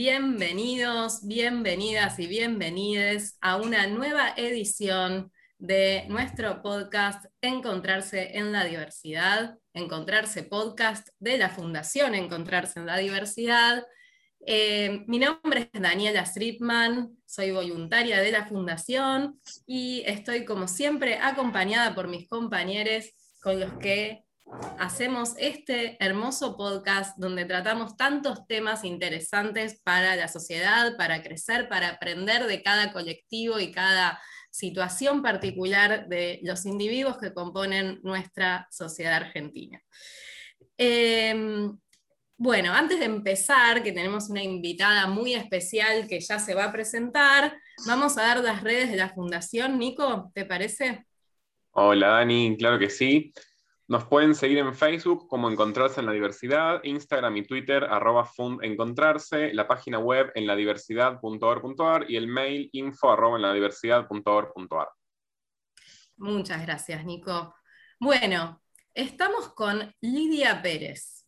Bienvenidos, bienvenidas y bienvenides a una nueva edición de nuestro podcast Encontrarse en la Diversidad, Encontrarse Podcast de la Fundación Encontrarse en la Diversidad. Eh, mi nombre es Daniela Stripman, soy voluntaria de la Fundación y estoy como siempre acompañada por mis compañeros con los que hacemos este hermoso podcast donde tratamos tantos temas interesantes para la sociedad, para crecer, para aprender de cada colectivo y cada situación particular de los individuos que componen nuestra sociedad argentina. Em, bueno, antes de empezar, que tenemos una invitada muy especial que ya se va a presentar, vamos a dar las redes de la Fundación. Nico, ¿te parece? Hola Dani, claro que sí. Nos pueden seguir en Facebook como Encontrarse en la Diversidad, Instagram y Twitter arroba fundencontrarse, la página web en ladiversidad.org.ar y el mail info arroba. Muchas gracias, Nico. Bueno, estamos con Lidia Pérez.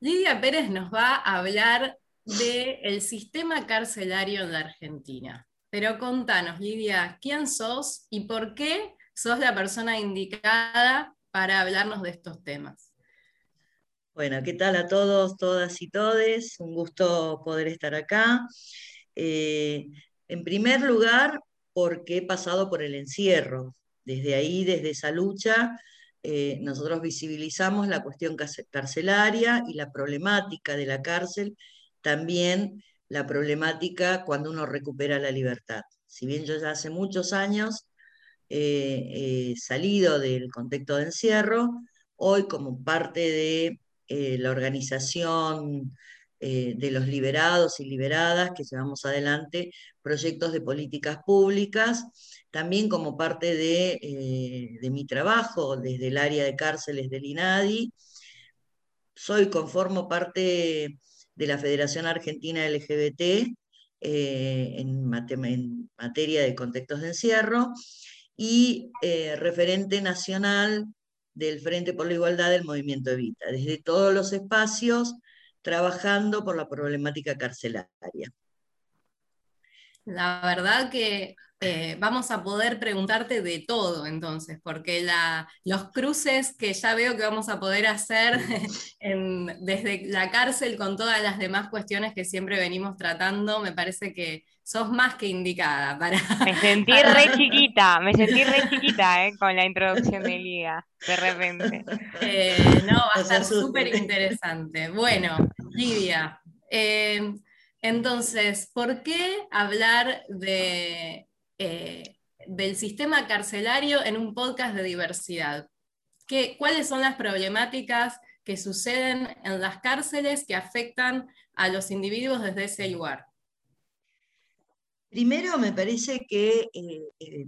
Lidia Pérez nos va a hablar del sistema carcelario en la Argentina. Pero contanos, Lidia, ¿quién sos y por qué sos la persona indicada para hablarnos de estos temas. Bueno, ¿qué tal a todos, todas y todes? Un gusto poder estar acá. Eh, en primer lugar, porque he pasado por el encierro. Desde ahí, desde esa lucha, eh, nosotros visibilizamos la cuestión carcelaria y la problemática de la cárcel, también la problemática cuando uno recupera la libertad. Si bien yo ya hace muchos años eh, eh, salido del contexto de encierro, hoy como parte de eh, la organización de los liberados y liberadas que llevamos adelante proyectos de políticas públicas, también como parte de, de mi trabajo desde el área de cárceles del INADI. Soy, conformo parte de la Federación Argentina LGBT en, materia de contextos de encierro y eh, referente nacional del Frente por la Igualdad del Movimiento Evita, desde todos los espacios, trabajando por la problemática carcelaria. La verdad que eh, vamos a poder preguntarte de todo entonces, porque los cruces que ya veo que vamos a poder hacer desde la cárcel con todas las demás cuestiones que siempre venimos tratando, me parece que sos más que indicada para... Me sentí re chiquita, me sentí re chiquita eh, con la introducción de Liga, de repente. Eh, no, va a estar súper interesante. Bueno, Lidia. entonces, ¿por qué hablar de eh, del sistema carcelario en un podcast de diversidad. ¿Qué, ¿Cuáles son las problemáticas que suceden en las cárceles que afectan a los individuos desde ese lugar? Primero, me parece que, eh, eh,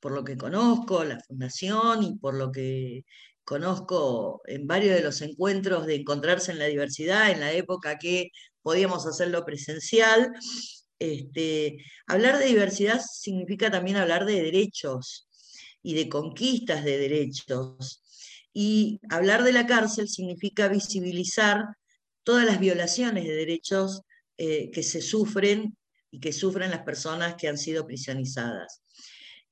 por lo que conozco, la fundación y por lo que conozco en varios de los encuentros de encontrarse en la diversidad, en la época que podíamos hacerlo presencial, este, hablar de diversidad significa también hablar de derechos y de conquistas de derechos. Y hablar de la cárcel significa visibilizar todas las violaciones de derechos eh, que se sufren y que sufren las personas que han sido prisionizadas.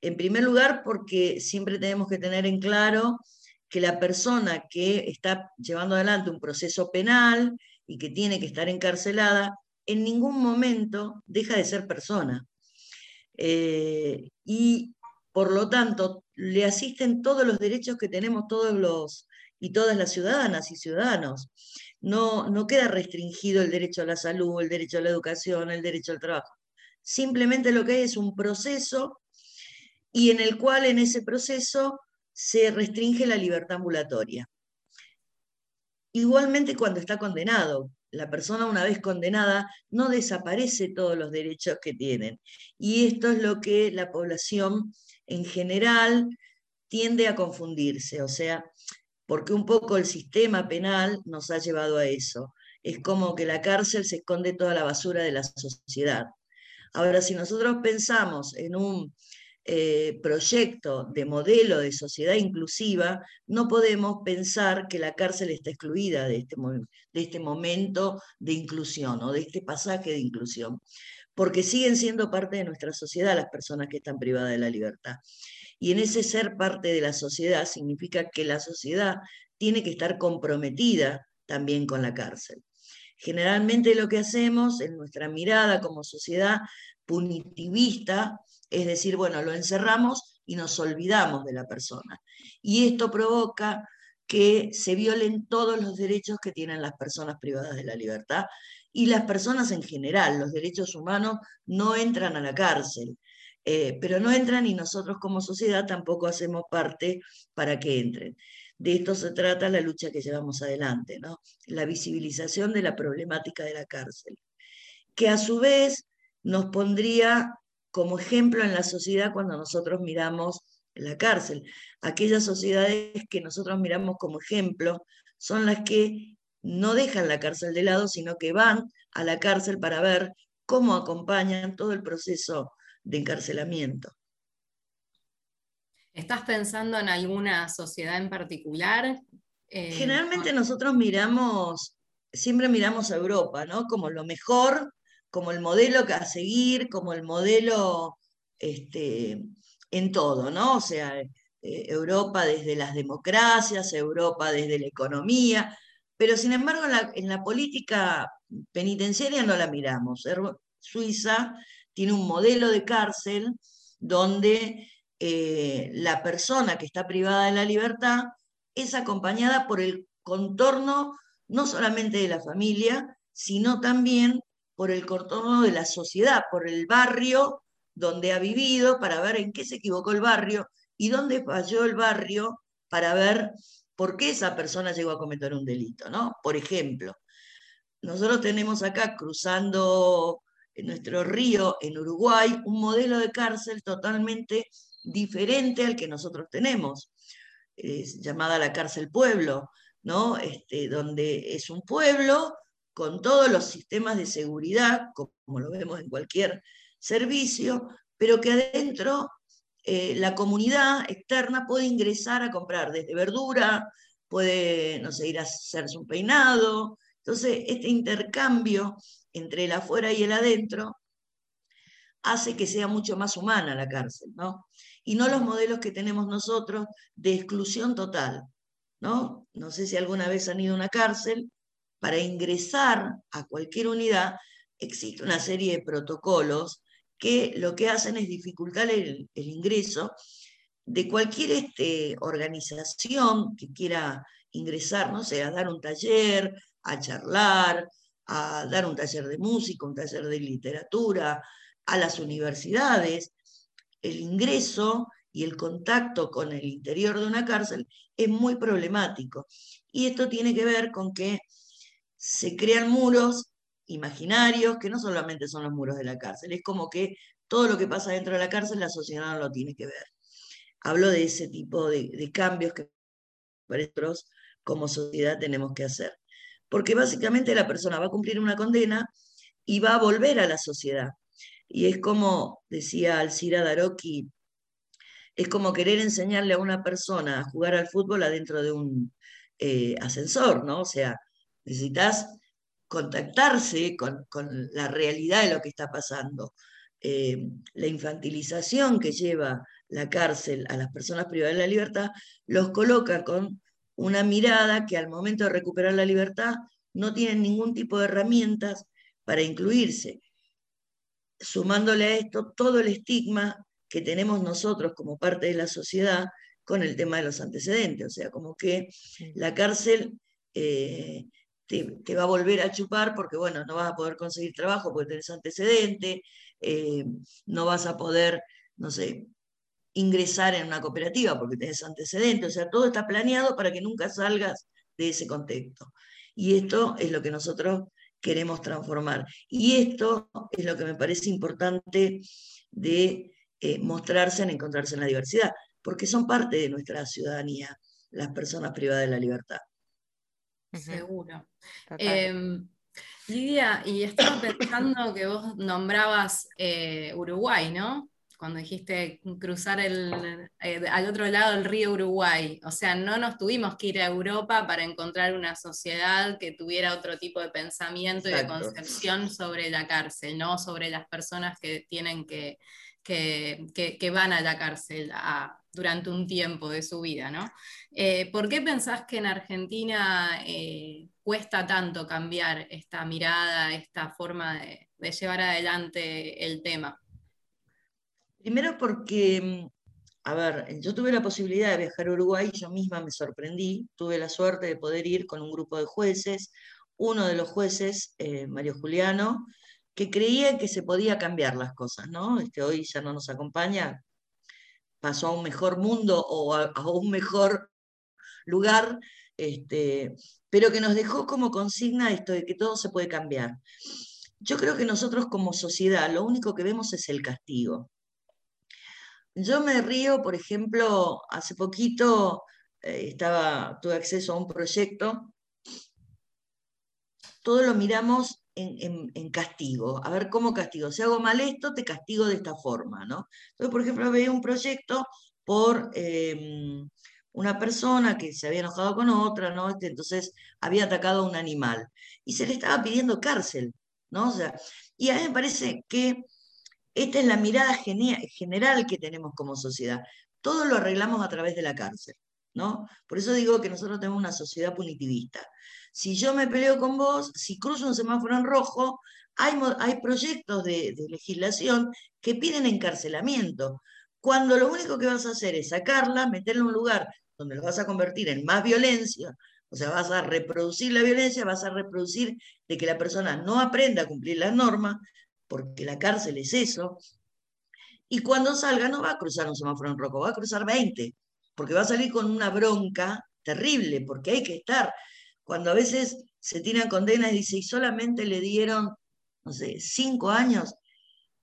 En primer lugar, porque siempre tenemos que tener en claro que la persona que está llevando adelante un proceso penal y que tiene que estar encarcelada en ningún momento deja de ser persona. Eh, y por lo tanto, le asisten todos los derechos que tenemos todos los y todas las ciudadanas y ciudadanos. No, no queda restringido el derecho a la salud, el derecho a la educación, el derecho al trabajo. Simplemente lo que hay es un proceso y en el cual en ese proceso se restringe la libertad ambulatoria. Igualmente cuando está condenado, la persona una vez condenada no desaparece todos los derechos que tienen. Y esto es lo que la población en general tiende a confundirse, o sea, porque un poco el sistema penal nos ha llevado a eso. Es como que la cárcel se esconde toda la basura de la sociedad. Ahora, si nosotros pensamos en un eh, proyecto de modelo de sociedad inclusiva, no podemos pensar que la cárcel está excluida de este, de este momento de inclusión o de este pasaje de inclusión, porque siguen siendo parte de nuestra sociedad las personas que están privadas de la libertad. Y en ese ser parte de la sociedad significa que la sociedad tiene que estar comprometida también con la cárcel. Generalmente lo que hacemos en nuestra mirada como sociedad punitivista es decir, bueno, lo encerramos y nos olvidamos de la persona. Y esto provoca que se violen todos los derechos que tienen las personas privadas de la libertad y las personas en general. Los derechos humanos no entran a la cárcel, eh, pero no entran y nosotros como sociedad tampoco hacemos parte para que entren. De esto se trata la lucha que llevamos adelante, ¿no? la visibilización de la problemática de la cárcel, que a su vez nos pondría como ejemplo en la sociedad cuando nosotros miramos la cárcel. Aquellas sociedades que nosotros miramos como ejemplo son las que no dejan la cárcel de lado, sino que van a la cárcel para ver cómo acompañan todo el proceso de encarcelamiento. ¿Estás pensando en alguna sociedad en particular? Eh, Generalmente nosotros miramos, siempre miramos a Europa, ¿no? Como lo mejor como el modelo a seguir, como el modelo este, en todo, ¿no? O sea, eh, Europa desde las democracias, Europa desde la economía, pero sin embargo en la, política penitenciaria no la miramos. Suiza tiene un modelo de cárcel donde eh, la persona que está privada de la libertad es acompañada por el contorno no solamente de la familia, sino también por el contorno de la sociedad, por el barrio donde ha vivido, para ver en qué se equivocó el barrio y dónde falló el barrio para ver por qué esa persona llegó a cometer un delito, ¿no? Por ejemplo, nosotros tenemos acá cruzando nuestro río en Uruguay un modelo de cárcel totalmente diferente al que nosotros tenemos, es llamada la cárcel pueblo, ¿no? Este, donde es un pueblo con todos los sistemas de seguridad, como lo vemos en cualquier servicio, pero que adentro eh, la comunidad externa puede ingresar a comprar desde verdura, puede, no sé, ir a hacerse un peinado. Entonces, este intercambio entre el afuera y el adentro hace que sea mucho más humana la cárcel, ¿no? Y no los modelos que tenemos nosotros de exclusión total, ¿no? No sé si alguna vez han ido a una cárcel, para ingresar a cualquier unidad existe una serie de protocolos que lo que hacen es dificultar el, ingreso de cualquier este, organización que quiera ingresar, no sé, a dar un taller, a charlar, a dar un taller de música, un taller de literatura, a las universidades. El ingreso y el contacto con el interior de una cárcel es muy problemático. Y esto tiene que ver con que se crean muros imaginarios que no solamente son los muros de la cárcel, es como que todo lo que pasa dentro de la cárcel la sociedad no lo tiene que ver. Hablo de ese tipo de, cambios que nosotros como sociedad tenemos que hacer. Porque básicamente la persona va a cumplir una condena y va a volver a la sociedad. Y es como, decía Alcira Daroki, es como querer enseñarle a una persona a jugar al fútbol adentro de un eh, ascensor, ¿no? O sea, necesitas contactarse con, la realidad de lo que está pasando. Eh, la infantilización que lleva la cárcel a las personas privadas de la libertad los coloca con una mirada que al momento de recuperar la libertad no tienen ningún tipo de herramientas para incluirse. Sumándole a esto todo el estigma que tenemos nosotros como parte de la sociedad con el tema de los antecedentes, o sea, como que la cárcel eh, te, va a volver a chupar porque, bueno, no vas a poder conseguir trabajo porque tenés antecedente, eh, no vas a poder, no sé, ingresar en una cooperativa porque tenés antecedente, o sea, todo está planeado para que nunca salgas de ese contexto. Y esto es lo que nosotros queremos transformar. Y esto es lo que me parece importante de eh, mostrarse en encontrarse en la diversidad, porque son parte de nuestra ciudadanía las personas privadas de la libertad. Seguro. Em, Lidia, y estaba pensando que vos nombrabas eh, Uruguay, ¿no? Cuando dijiste cruzar el, eh, al otro lado del río Uruguay. O sea, no nos tuvimos que ir a Europa para encontrar una sociedad que tuviera otro tipo de pensamiento y de concepción sobre la cárcel, no sobre las personas que tienen que, que, van a la cárcel durante un tiempo de su vida, ¿no? Eh, ¿Por qué pensás que en Argentina eh, cuesta tanto cambiar esta mirada, esta forma de llevar adelante el tema? Primero porque, a ver, yo tuve la posibilidad de viajar a Uruguay, yo misma me sorprendí, tuve la suerte de poder ir con un grupo de jueces, uno de los jueces, eh, Mario Juliano, que creía que se podía cambiar las cosas, ¿no? Este, hoy ya no nos acompaña, pasó a un mejor mundo o a, un mejor lugar, este, pero que nos dejó como consigna esto de que todo se puede cambiar. Yo creo que nosotros como sociedad lo único que vemos es el castigo. Yo me río, por ejemplo, hace poquito eh, estaba, tuve acceso a un proyecto, todo lo miramos en, castigo, a ver cómo castigo. Si hago mal esto, te castigo de esta forma, ¿no? Entonces, por ejemplo, veía un proyecto por em, una persona que se había enojado con otra, ¿no? Este, entonces había atacado a un animal y se le estaba pidiendo cárcel, ¿no? O sea, y a mí me parece que esta es la mirada general que tenemos como sociedad. Todo lo arreglamos a través de la cárcel, ¿no? Por eso digo que nosotros tenemos una sociedad punitivista. Si yo me peleo con vos, si cruzo un semáforo en rojo, hay, hay proyectos de, de legislación que piden encarcelamiento, cuando lo único que vas a hacer es sacarla, meterla en un lugar donde lo vas a convertir en más violencia, o sea, vas a reproducir la violencia, vas a reproducir de que la persona no aprenda a cumplir las normas, porque la cárcel es eso, y cuando salga no va a cruzar un semáforo en rojo, va a cruzar 20, porque va a salir con una bronca terrible, porque hay que estar. Cuando a veces se tiran condenas y dice, y solamente le dieron, no sé, cinco años,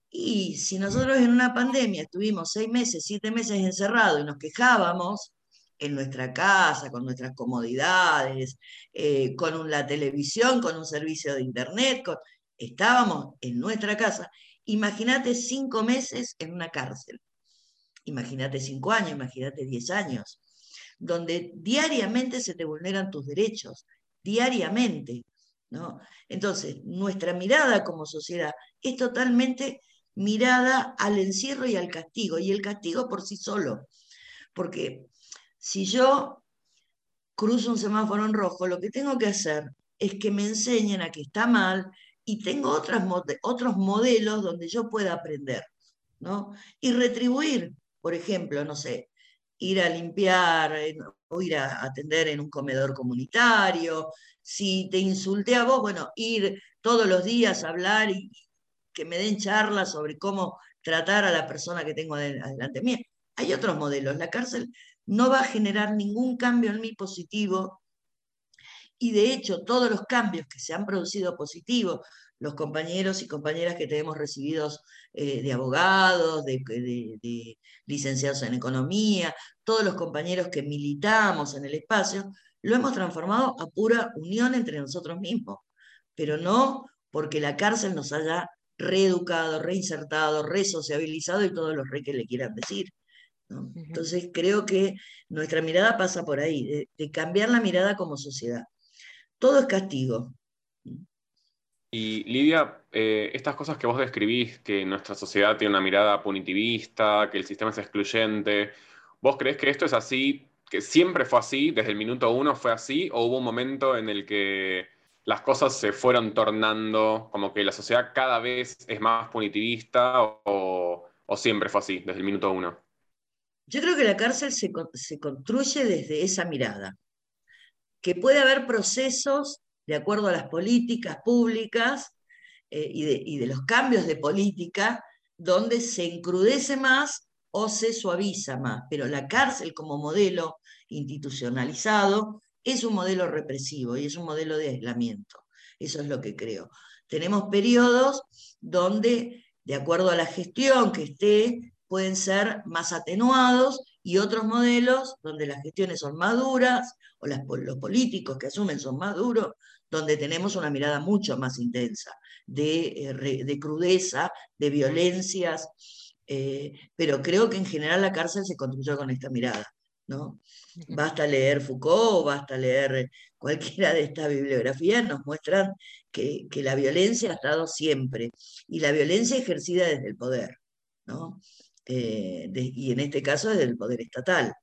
y si nosotros en una pandemia estuvimos seis meses, siete meses encerrados y nos quejábamos en nuestra casa, con nuestras comodidades, eh, con la televisión, con un servicio de internet, con, estábamos en nuestra casa, imagínate cinco meses en una cárcel, imagínate cinco años, imagínate diez años, donde diariamente se te vulneran tus derechos, diariamente. ¿no? Entonces, nuestra mirada como sociedad es totalmente mirada al encierro y al castigo, y el castigo por sí solo, porque si yo cruzo un semáforo en rojo, lo que tengo que hacer es que me enseñen a que está mal, y tengo otros modelos donde yo pueda aprender, ¿no? Y retribuir, por ejemplo, no sé, ir a limpiar o ir a atender en un comedor comunitario, si te insulté a vos, bueno, ir todos los días a hablar y que me den charlas sobre cómo tratar a la persona que tengo adelante mía. Hay otros modelos. La cárcel no va a generar ningún cambio en mí positivo y de hecho todos los cambios que se han producido positivos, los compañeros y compañeras que tenemos recibidos eh, de abogados, de, licenciados en economía, todos los compañeros que militamos en el espacio, lo hemos transformado a pura unión entre nosotros mismos, pero no porque la cárcel nos haya reeducado, reinsertado, resociabilizado y todos los re que le quieran decir. Entonces creo que nuestra mirada pasa por ahí, de cambiar la mirada como sociedad todo es castigo. Y Lidia, eh, estas cosas que vos describís, que nuestra sociedad tiene una mirada punitivista, que el sistema es excluyente, ¿vos crees que esto es así, que siempre fue así, desde el minuto uno fue así, o hubo un momento en el que las cosas se fueron tornando, como que la sociedad cada vez es más punitivista, o, siempre fue así, desde el minuto uno? Yo creo que la cárcel se, se construye desde esa mirada que puede haber procesos de acuerdo a las políticas públicas eh, y, de, los cambios de política donde se encrudece más o se suaviza más, pero la cárcel como modelo institucionalizado es un modelo represivo y es un modelo de aislamiento. Eso es lo que creo. Tenemos periodos donde, de acuerdo a la gestión que esté, pueden ser más atenuados y otros modelos donde las gestiones son más duras o los políticos que asumen son más duros, donde tenemos una mirada mucho más intensa de, eh, de crudeza, de violencias Eh, pero creo que en general la cárcel se construyó con esta mirada, ¿no? Basta leer Foucault, basta leer cualquiera de estas bibliografías, nos muestran que, la violencia ha estado siempre, y la violencia ejercida desde el poder, ¿no? Eh, y en este caso desde el poder estatal.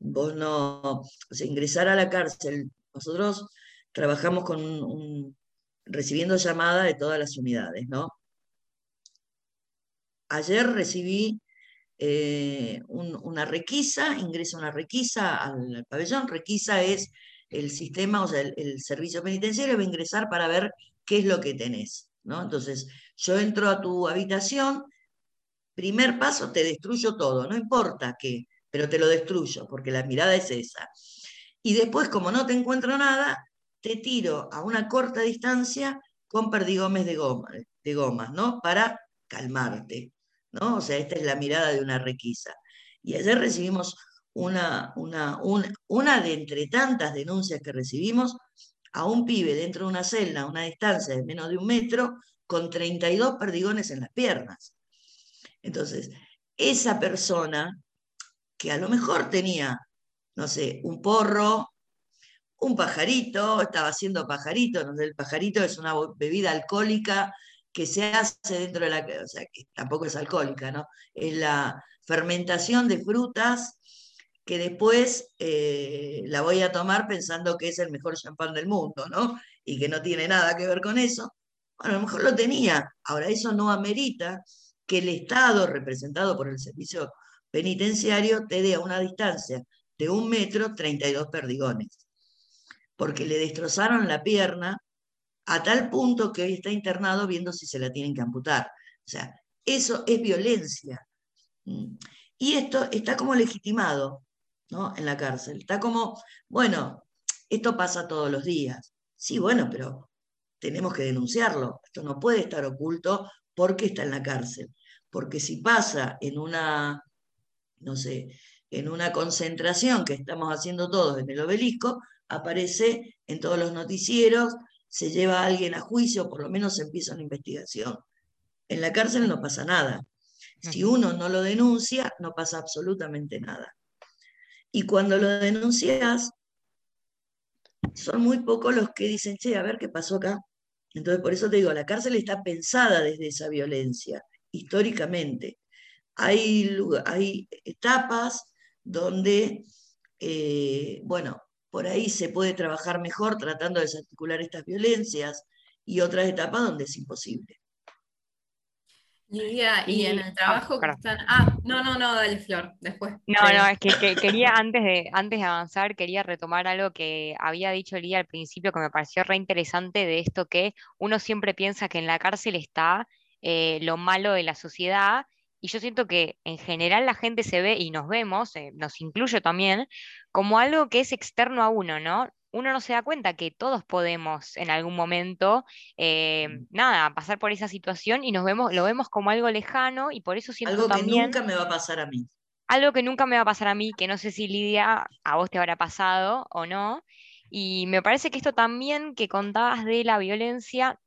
Vos no, o ingresar a la cárcel, nosotros trabajamos con recibiendo llamada de todas las unidades, ¿no? Ayer recibí eh, una requisa, ingresa una requisa al, pabellón. Requisa es el sistema, o sea, el, servicio penitenciario va a ingresar para ver qué es lo que tenés, ¿no? Entonces, yo entro a tu habitación, primer paso, te destruyo todo, no importa qué, pero te lo destruyo, porque la mirada es esa. Y después, como no te encuentro nada, te tiro a una corta distancia con perdigomes de, goma, de gomas, ¿no? Para calmarte. ¿no? O sea, esta es la mirada de una requisa. Y ayer recibimos una, una, una, de entre tantas denuncias que recibimos a un pibe dentro de una celda a una distancia de menos de un metro con 32 perdigones en las piernas. Entonces, esa persona que a lo mejor tenía, no sé, un porro, un pajarito, estaba haciendo pajarito, sé, el pajarito es una bebida alcohólica que se hace dentro de la, o sea, que tampoco es alcohólica, ¿no? Es la fermentación de frutas que después eh, la voy a tomar pensando que es el mejor champán del mundo, ¿no? Y que no tiene nada que ver con eso. Bueno, a lo mejor lo tenía. Ahora, eso no amerita que el Estado, representado por el servicio penitenciario, te dé a una distancia de un metro 32 perdigones. Porque le destrozaron la pierna a tal punto que hoy está internado viendo si se la tienen que amputar. O sea, eso es violencia. Mm. Y esto está como legitimado ¿no? en la cárcel. Está como, bueno, esto pasa todos los días. Sí, bueno, pero tenemos que denunciarlo. Esto no puede estar oculto porque está en la cárcel. Porque si pasa en una, no sé, en una concentración que estamos haciendo todos en el obelisco, aparece en todos los noticieros, se lleva a alguien a juicio, por lo menos se empieza una investigación. En la cárcel no pasa nada. Si uno no lo denuncia, no pasa absolutamente nada. Y cuando lo denuncias, son muy pocos los que dicen, che, a ver qué pasó acá. Entonces, por eso te digo, la cárcel está pensada desde esa violencia, históricamente. Hay, hay etapas donde, eh, bueno, por ahí se puede trabajar mejor tratando de desarticular estas violencias y otras etapas donde es imposible. Lidia, y, en el trabajo que están. Ah, no, no, no, dale, Flor, después. No, no, es que, quería, antes de, antes de avanzar, quería retomar algo que había dicho Lidia al principio que me pareció re interesante de esto que uno siempre piensa que en la cárcel está eh, lo malo de la sociedad y yo siento que en general la gente se ve y nos vemos, eh, nos incluyo también, como algo que es externo a uno, ¿no? Uno no se da cuenta que todos podemos en algún momento, eh, nada, pasar por esa situación y nos vemos, lo vemos como algo lejano y por eso siento algo que nunca me va a pasar a mí. Algo que nunca me va a pasar a mí, que no sé si Lidia a vos te habrá pasado o no. Y me parece que esto también que contabas de la violencia,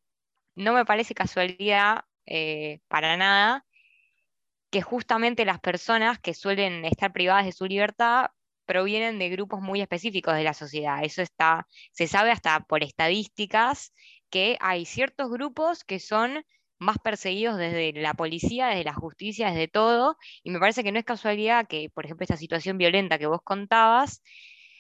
no me parece casualidad eh, para nada, que justamente las personas que suelen estar privadas de su libertad provienen de grupos muy específicos de la sociedad. Eso está, se sabe hasta por estadísticas que hay ciertos grupos que son más perseguidos desde la policía, desde la justicia, desde todo, y me parece que no es casualidad que, por ejemplo, esta situación violenta que vos contabas,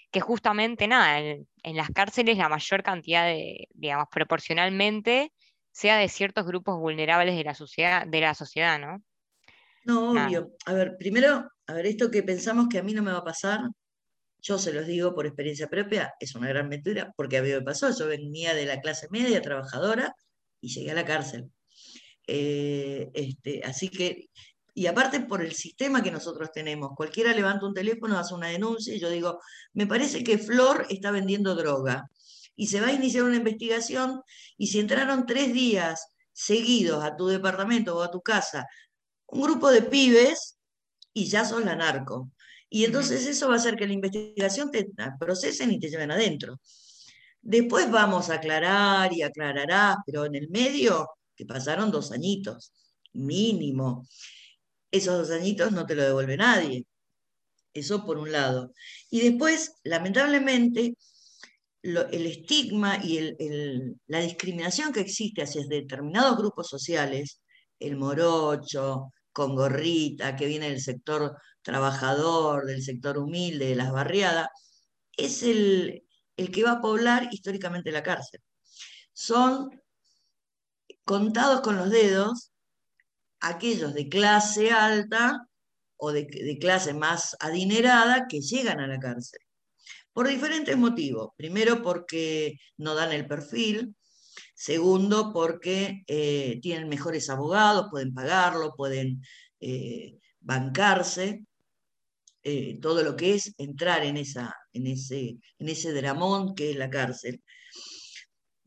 que justamente nada, en, en las cárceles la mayor cantidad de, digamos, proporcionalmente sea de ciertos grupos vulnerables de la sociedad, de la sociedad, ¿no? No, obvio. A ver, primero, a ver, esto que pensamos que a mí no me va a pasar, yo se los digo por experiencia propia, es una gran mentira, porque a mí me pasó, yo venía de la clase media, trabajadora, y llegué a la cárcel. Eh, este, así que, y aparte por el sistema que nosotros tenemos, cualquiera levanta un teléfono, hace una denuncia, y yo digo, me parece que Flor está vendiendo droga, y se va a iniciar una investigación, y si entraron tres días seguidos a tu departamento o a tu casa un grupo de pibes y ya son la narco. Y entonces eso va a hacer que la investigación te procesen y te lleven adentro. Después vamos a aclarar y aclarará, pero en el medio, que pasaron dos añitos, mínimo. esos dos añitos no te lo devuelve nadie. Eso por un lado. Y después, lamentablemente, el estigma y la discriminación que existe hacia determinados grupos sociales, el morocho, con gorrita, que viene del sector trabajador, del sector humilde, de las barriadas, es el, el que va a poblar históricamente la cárcel. Son contados con los dedos aquellos de clase alta o de, clase más adinerada que llegan a la cárcel. Por diferentes motivos. Primero porque no dan el perfil. Segundo porque eh, tienen mejores abogados, pueden pagarlo, pueden eh, bancarse. Eh, todo lo que es entrar en, esa, en, ese, en ese dramón que es la cárcel.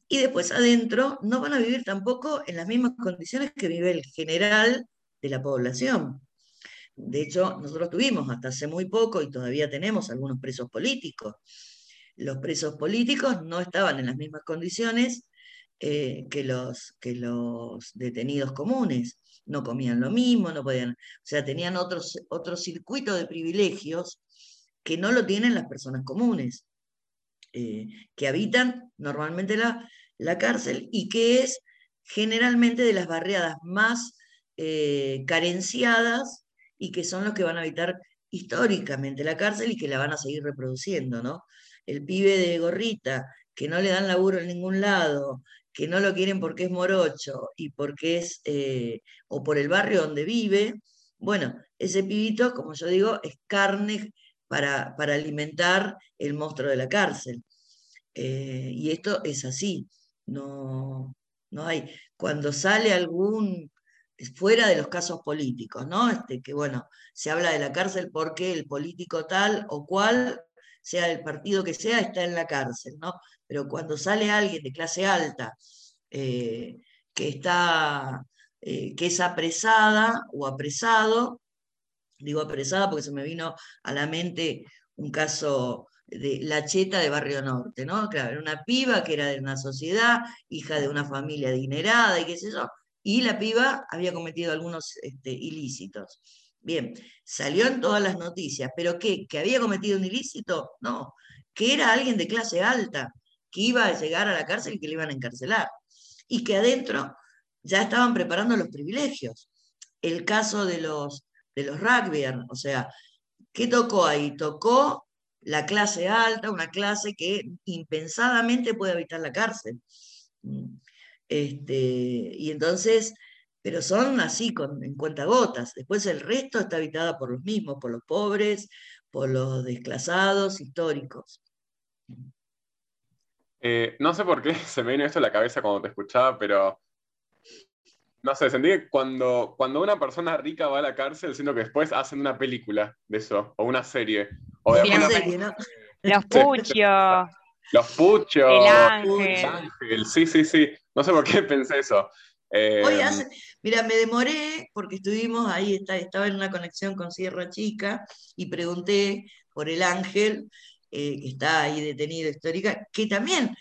Y después adentro no van a vivir tampoco en las mismas condiciones que vive el general de la población. De hecho, nosotros tuvimos hasta hace muy poco y todavía tenemos algunos presos políticos. Los presos políticos no estaban en las mismas condiciones eh, que, los, que los detenidos comunes. No comían lo mismo, no podían, o sea, tenían otro circuito de privilegios que no lo tienen las personas comunes, eh, que habitan normalmente la, la cárcel y que es generalmente de las barriadas más eh, carenciadas y que son los que van a habitar históricamente la cárcel y que la van a seguir reproduciendo, ¿no? El pibe de gorrita, que no le dan laburo en ningún lado, que no lo quieren porque es morocho y porque es, eh, o por el barrio donde vive, bueno, ese pibito, como yo digo, es carne para, para alimentar el monstruo de la cárcel. Eh, y esto es así, no, no hay. Cuando sale algún fuera de los casos políticos, ¿no? Este, que bueno, se habla de la cárcel porque el político tal o cual, sea el partido que sea, está en la cárcel, ¿no? Pero cuando sale alguien de clase alta eh, que está, eh, que es apresada o apresado, digo apresada porque se me vino a la mente un caso de la cheta de Barrio Norte, ¿no? Claro, era una piba que era de una sociedad, hija de una familia adinerada y qué sé yo, y la piba había cometido algunos este, ilícitos. Bien, salió en todas las noticias, pero ¿qué? ¿Que había cometido un ilícito? No, que era alguien de clase alta, que iba a llegar a la cárcel y que le iban a encarcelar. Y que adentro ya estaban preparando los privilegios. El caso de los, de los rugby, o sea, ¿qué tocó ahí? Tocó la clase alta, una clase que impensadamente puede habitar la cárcel. Este, y entonces, pero son así, con, en cuentagotas. Después el resto está habitada por los mismos, por los pobres, por los desclasados históricos. Eh, no sé por qué se me vino esto a la cabeza cuando te escuchaba, pero no sé, sentí que cuando, cuando una persona rica va a la cárcel, siento que después hacen una película de eso, o una serie. O Los puchos. Los puchos. El ángel. Sí, sí, sí. No sé por qué pensé eso. Hoy em, mira, me demoré porque estuvimos ahí, estaba en una conexión con Sierra Chica y pregunté por el ángel, eh, que está ahí detenido histórica, que también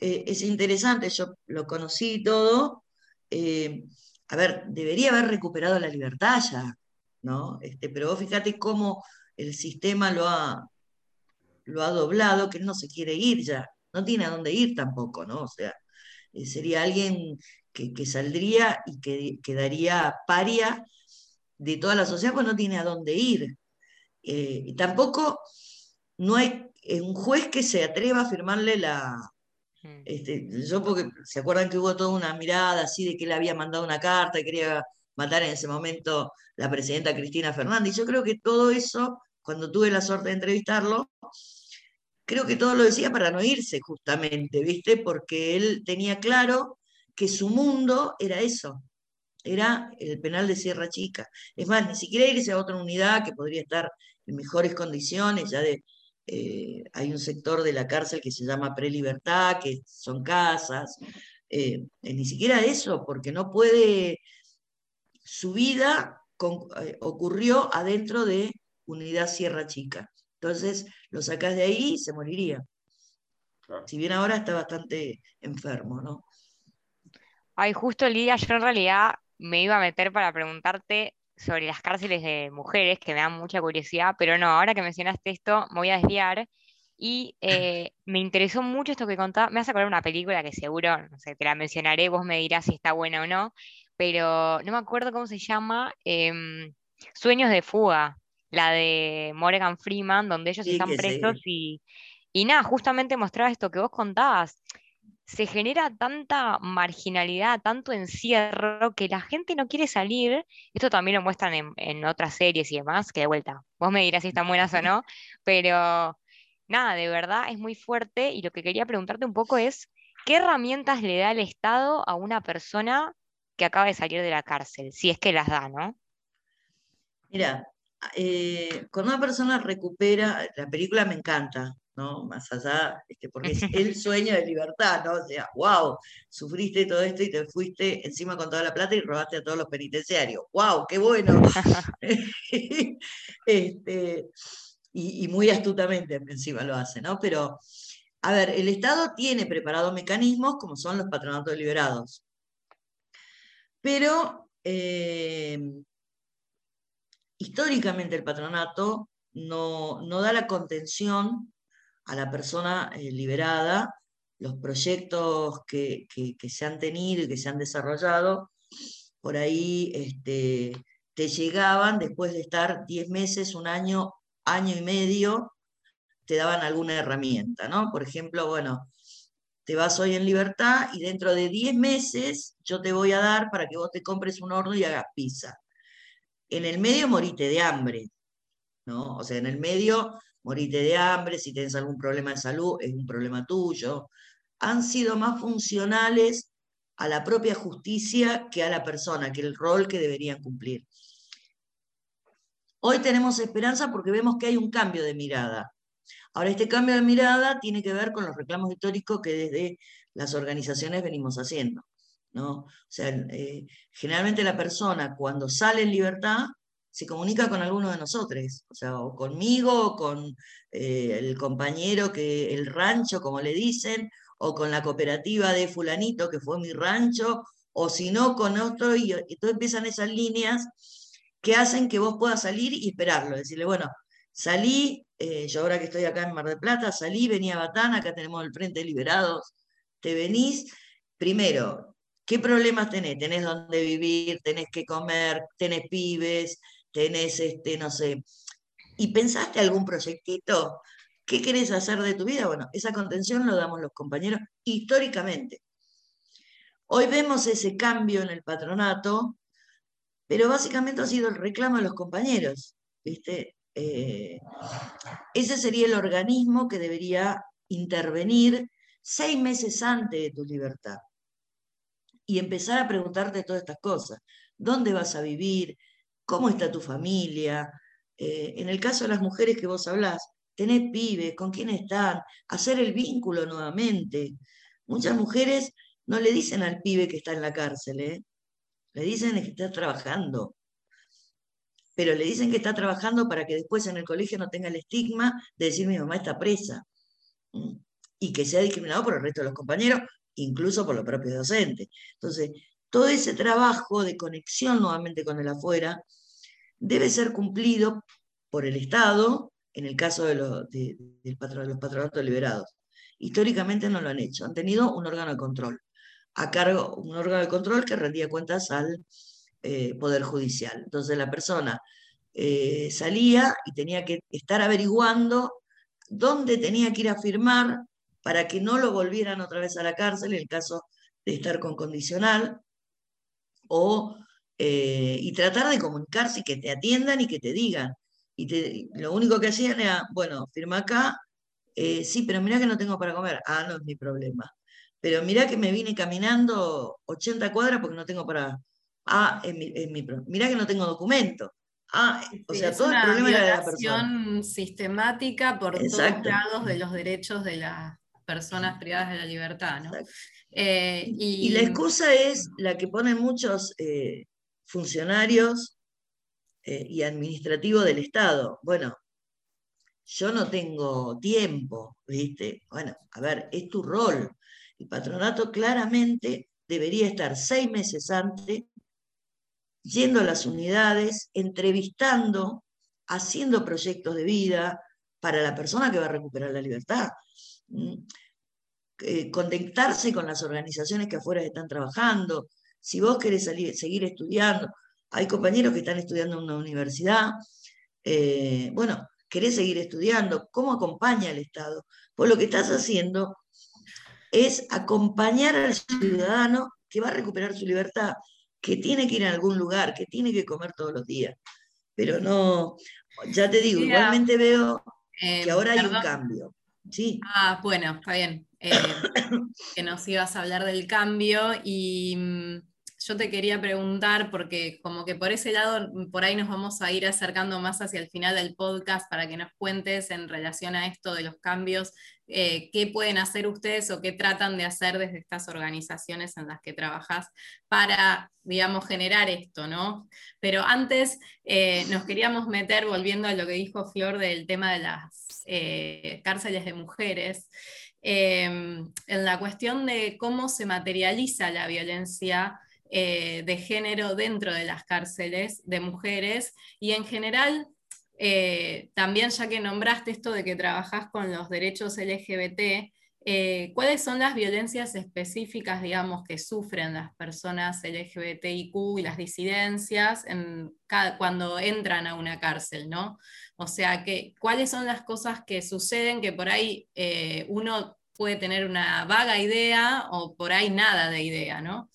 eh, es interesante, yo lo conocí todo. Eh, a ver, debería haber recuperado la libertad ya, ¿no? Este, pero vos fíjate cómo el sistema lo ha, lo ha doblado, que él no se quiere ir ya, no tiene a dónde ir tampoco, ¿no? O sea, eh, sería alguien que, saldría y que quedaría paria de toda la sociedad, pues no tiene a dónde ir. Eh, tampoco no hay eh, un juez que se atreva a firmarle la... Hmm. Este, yo porque se acuerdan que hubo toda una mirada así de que él había mandado una carta y quería matar en ese momento la presidenta Cristina Fernández. Yo creo que todo eso, cuando tuve la suerte de entrevistarlo, creo que todo lo decía para no irse justamente, ¿viste? Porque él tenía claro que su mundo era eso, era el penal de Sierra Chica. Es más, ni siquiera irse a otra unidad que podría estar en mejores condiciones, ya de, eh, hay un sector de la cárcel que se llama prelibertad, que son casas, eh, ni siquiera eso, porque no puede, su vida eh, ocurrió adentro de unidad Sierra Chica. Entonces lo sacas de ahí y se moriría. Si bien ahora está bastante enfermo, ¿no? Ay, justo Lidia, yo en realidad me iba a meter para preguntarte sobre las cárceles de mujeres, que me dan mucha curiosidad, pero no, ahora que mencionaste esto, me voy a desviar. Y eh, me interesó mucho esto que contaba. Me vas a acordar una película que seguro, no sé, te la mencionaré, vos me dirás si está buena o no, pero no me acuerdo cómo se llama. em, Sueños de fuga, la de Morgan Freeman, donde ellos Sí, están presos sí. y, y nada, justamente mostraba esto que vos contabas. Se genera tanta marginalidad, tanto encierro, que la gente no quiere salir. Esto también lo muestran en, otras series y demás, que de vuelta, vos me dirás si están buenas o no, pero nada, de verdad es muy fuerte y lo que quería preguntarte un poco es, ¿qué herramientas le da el Estado a una persona que acaba de salir de la cárcel? Si es que las da, ¿no? Mira, eh, cuando una persona recupera, la película me encanta, ¿no? Más allá, este, porque es el sueño de libertad, ¿no? O sea, wow, sufriste todo esto y te fuiste encima con toda la plata y robaste a todos los penitenciarios. ¡Wow! ¡Qué bueno! Este, y, y muy astutamente encima lo hace, ¿no? Pero, a ver, el Estado tiene preparados mecanismos como son los patronatos liberados. Pero eh, históricamente el patronato no, no da la contención a la persona eh, liberada, los proyectos que, que- se han tenido y que se han desarrollado, por ahí este, te llegaban después de estar 10 meses, un año, año y medio, te daban alguna herramienta, ¿no? Por ejemplo, bueno, te vas hoy en libertad y dentro de 10 meses yo te voy a dar para que vos te compres un horno y hagas pizza. En el medio morite de hambre, ¿no? O sea, en el medio morite de hambre, si tienes algún problema de salud, es un problema tuyo. Han sido más funcionales a la propia justicia que a la persona, que el rol que deberían cumplir. Hoy tenemos esperanza porque vemos que hay un cambio de mirada. Ahora, este cambio de mirada tiene que ver con los reclamos históricos que desde las organizaciones venimos haciendo. ¿no? O sea, eh, generalmente la persona cuando sale en libertad se comunica con alguno de nosotros, o sea, o conmigo, o con eh, el compañero que, el rancho, como le dicen, o con la cooperativa de fulanito que fue mi rancho, o si no, con otro, y, y entonces empiezan esas líneas que hacen que vos puedas salir y esperarlo, decirle, bueno, salí, eh, yo ahora que estoy acá en Mar del Plata, salí, venía a Batán, acá tenemos el Frente de Liberados, te venís, primero, ¿qué problemas tenés? ¿Tenés dónde vivir? ¿Tenés que comer? ¿Tenés pibes? ¿Tenés, este, no sé, ¿y pensaste algún proyectito? ¿Qué querés hacer de tu vida? Bueno, esa contención lo damos los compañeros históricamente. Hoy vemos ese cambio en el patronato, pero básicamente ha sido el reclamo de los compañeros, ¿viste? Eh, ese sería el organismo que debería intervenir seis meses antes de tu libertad y empezar a preguntarte todas estas cosas. ¿Dónde vas a vivir? ¿Cómo está tu familia? Eh, en el caso de las mujeres que vos hablás, ¿tenés pibes? ¿Con quién están? Hacer el vínculo nuevamente. Muchas mujeres no le dicen al pibe que está en la cárcel, ¿eh? le dicen que está trabajando. Pero le dicen que está trabajando para que después en el colegio no tenga el estigma de decir mi mamá está presa. ¿Mm? Y que sea discriminado por el resto de los compañeros, incluso por los propios docentes. Entonces, todo ese trabajo de conexión nuevamente con el afuera debe ser cumplido por el Estado, en el caso de, los patronatos liberados. Históricamente no lo han hecho, han tenido un órgano de control, a cargo, un órgano de control que rendía cuentas al eh, Poder Judicial. Entonces la persona eh, salía y tenía que estar averiguando dónde tenía que ir a firmar para que no lo volvieran otra vez a la cárcel en el caso de estar con condicional, o, eh, y tratar de comunicarse y que te atiendan y que te digan. Y te- lo único que hacían era, bueno, firma acá, eh, sí, pero mirá que no tengo para comer. Ah, no es mi problema. Pero mirá que me vine caminando 80 cuadras porque no tengo para... Ah, es mi, es mi pro- Mirá que no tengo documento. Ah, o Sí, sea, todo el problema era de la persona. violación sistemática por Exacto. todos lados de los derechos de las personas privadas de la libertad, ¿no? Exacto. Eh, y, Y la excusa es la que ponen muchos eh, funcionarios eh, y administrativos del Estado. Bueno, yo no tengo tiempo, ¿viste? Bueno, a ver, es tu rol. El patronato claramente debería estar seis meses antes yendo a las unidades, entrevistando, haciendo proyectos de vida para la persona que va a recuperar la libertad. Eh, conectarse con las organizaciones que afuera están trabajando. Si vos querés seguir estudiando, hay compañeros que están estudiando en una universidad, eh, bueno, querés seguir estudiando, ¿cómo acompaña el Estado? Pues lo que estás haciendo es acompañar al ciudadano que va a recuperar su libertad, que tiene que ir a algún lugar, que tiene que comer todos los días. Pero no, ya te digo, igualmente veo que eh, ahora hay un cambio. Sí. Ah, bueno, está bien. Eh, que nos ibas a hablar del cambio y mm, yo te quería preguntar, porque como que por ese lado, por ahí nos vamos a ir acercando más hacia el final del podcast para que nos cuentes en relación a esto de los cambios, eh, qué pueden hacer ustedes o qué tratan de hacer desde estas organizaciones en las que trabajas para, digamos, generar esto, ¿no? Pero antes eh, nos queríamos meter, volviendo a lo que dijo Flor del tema de las eh, cárceles de mujeres. en la cuestión de cómo se materializa la violencia eh, de género dentro de las cárceles de mujeres y en general, eh, también ya que nombraste esto de que trabajas con los derechos LGBT, eh, ¿cuáles son las violencias específicas, digamos, que sufren las personas LGBTIQ y las disidencias cuando entran a una cárcel, ¿no? O sea, que, ¿cuáles son las cosas que suceden que por ahí uno puede tener una vaga idea o por ahí nada de idea, ¿no?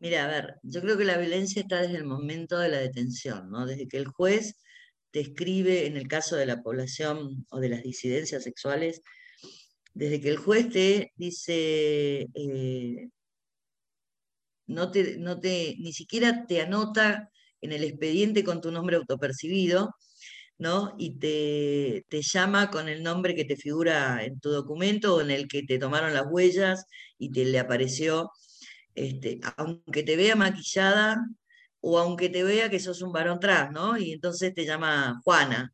Mira, a ver, yo creo que la violencia está desde el momento de la detención, ¿no? Desde que el juez te escribe, en el caso de la población o de las disidencias sexuales, desde que el juez te dice, eh, no te, no te, ni siquiera te anota en el expediente con tu nombre autopercibido, ¿no? Y te, te, llama con el nombre que te figura en tu documento o en el que te tomaron las huellas y te le apareció este, aunque te vea maquillada o aunque te vea que sos un varón trans, ¿no? Y entonces te llama Juana.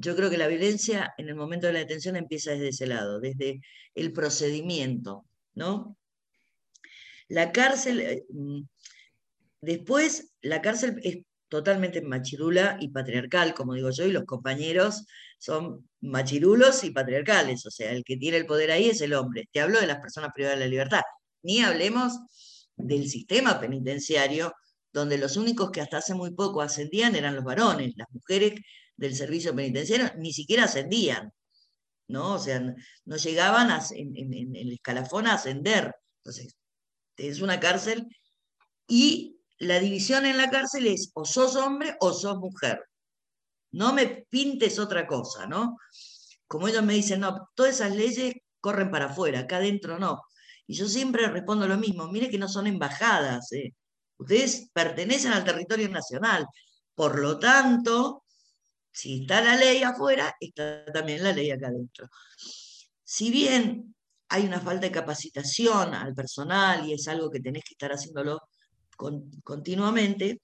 Yo creo que la violencia en el momento de la detención empieza desde ese lado, desde el procedimiento, ¿no? La cárcel, eh, mm, después la cárcel es totalmente machirula y patriarcal, como digo yo, y los compañeros son machirulos y patriarcales, o sea, el que tiene el poder ahí es el hombre. Te hablo de las personas privadas de la libertad. Ni hablemos del sistema penitenciario, donde los únicos que hasta hace muy poco ascendían eran los varones, las mujeres del servicio penitenciario ni siquiera ascendían, ¿no? O sea, no llegaban en, el escalafón a ascender. Entonces, es una cárcel y la división en la cárcel es o sos hombre o sos mujer. No me pintes otra cosa, ¿no? Como ellos me dicen, no, todas esas leyes corren para afuera, acá adentro no. Y yo siempre respondo lo mismo, mire que no son embajadas, eh. ustedes pertenecen al territorio nacional, por lo tanto, si está la ley afuera, está también la ley acá adentro. Si bien hay una falta de capacitación al personal y es algo que tenés que estar haciéndolo continuamente,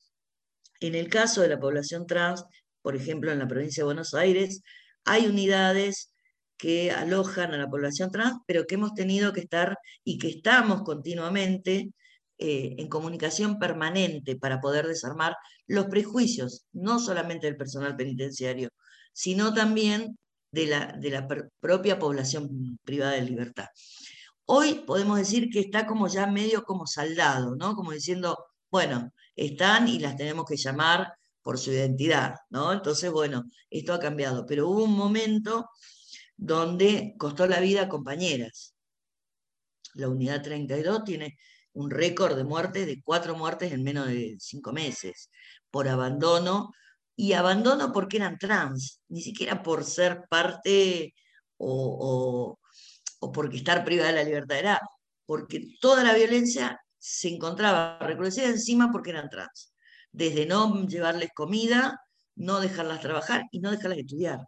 en el caso de la población trans, por ejemplo, en la provincia de Buenos Aires, hay unidades que alojan a la población trans, pero que hemos tenido que estar y que estamos continuamente eh, en comunicación permanente para poder desarmar los prejuicios, no solamente del personal penitenciario, sino también de la, de la propia población privada de libertad. Hoy podemos decir que está como ya medio como saldado, ¿no? Como diciendo, bueno, están y las tenemos que llamar por su identidad, ¿no? Entonces, bueno, esto ha cambiado, pero hubo un momento donde costó la vida a compañeras. La unidad 32 tiene un récord de muertes de cuatro muertes en menos de cinco meses por abandono, y abandono porque eran trans, ni siquiera por ser parte o, porque estar privada de la libertad, era porque toda la violencia se encontraba recrudecida encima porque eran trans, desde no llevarles comida, no dejarlas trabajar y no dejarlas estudiar.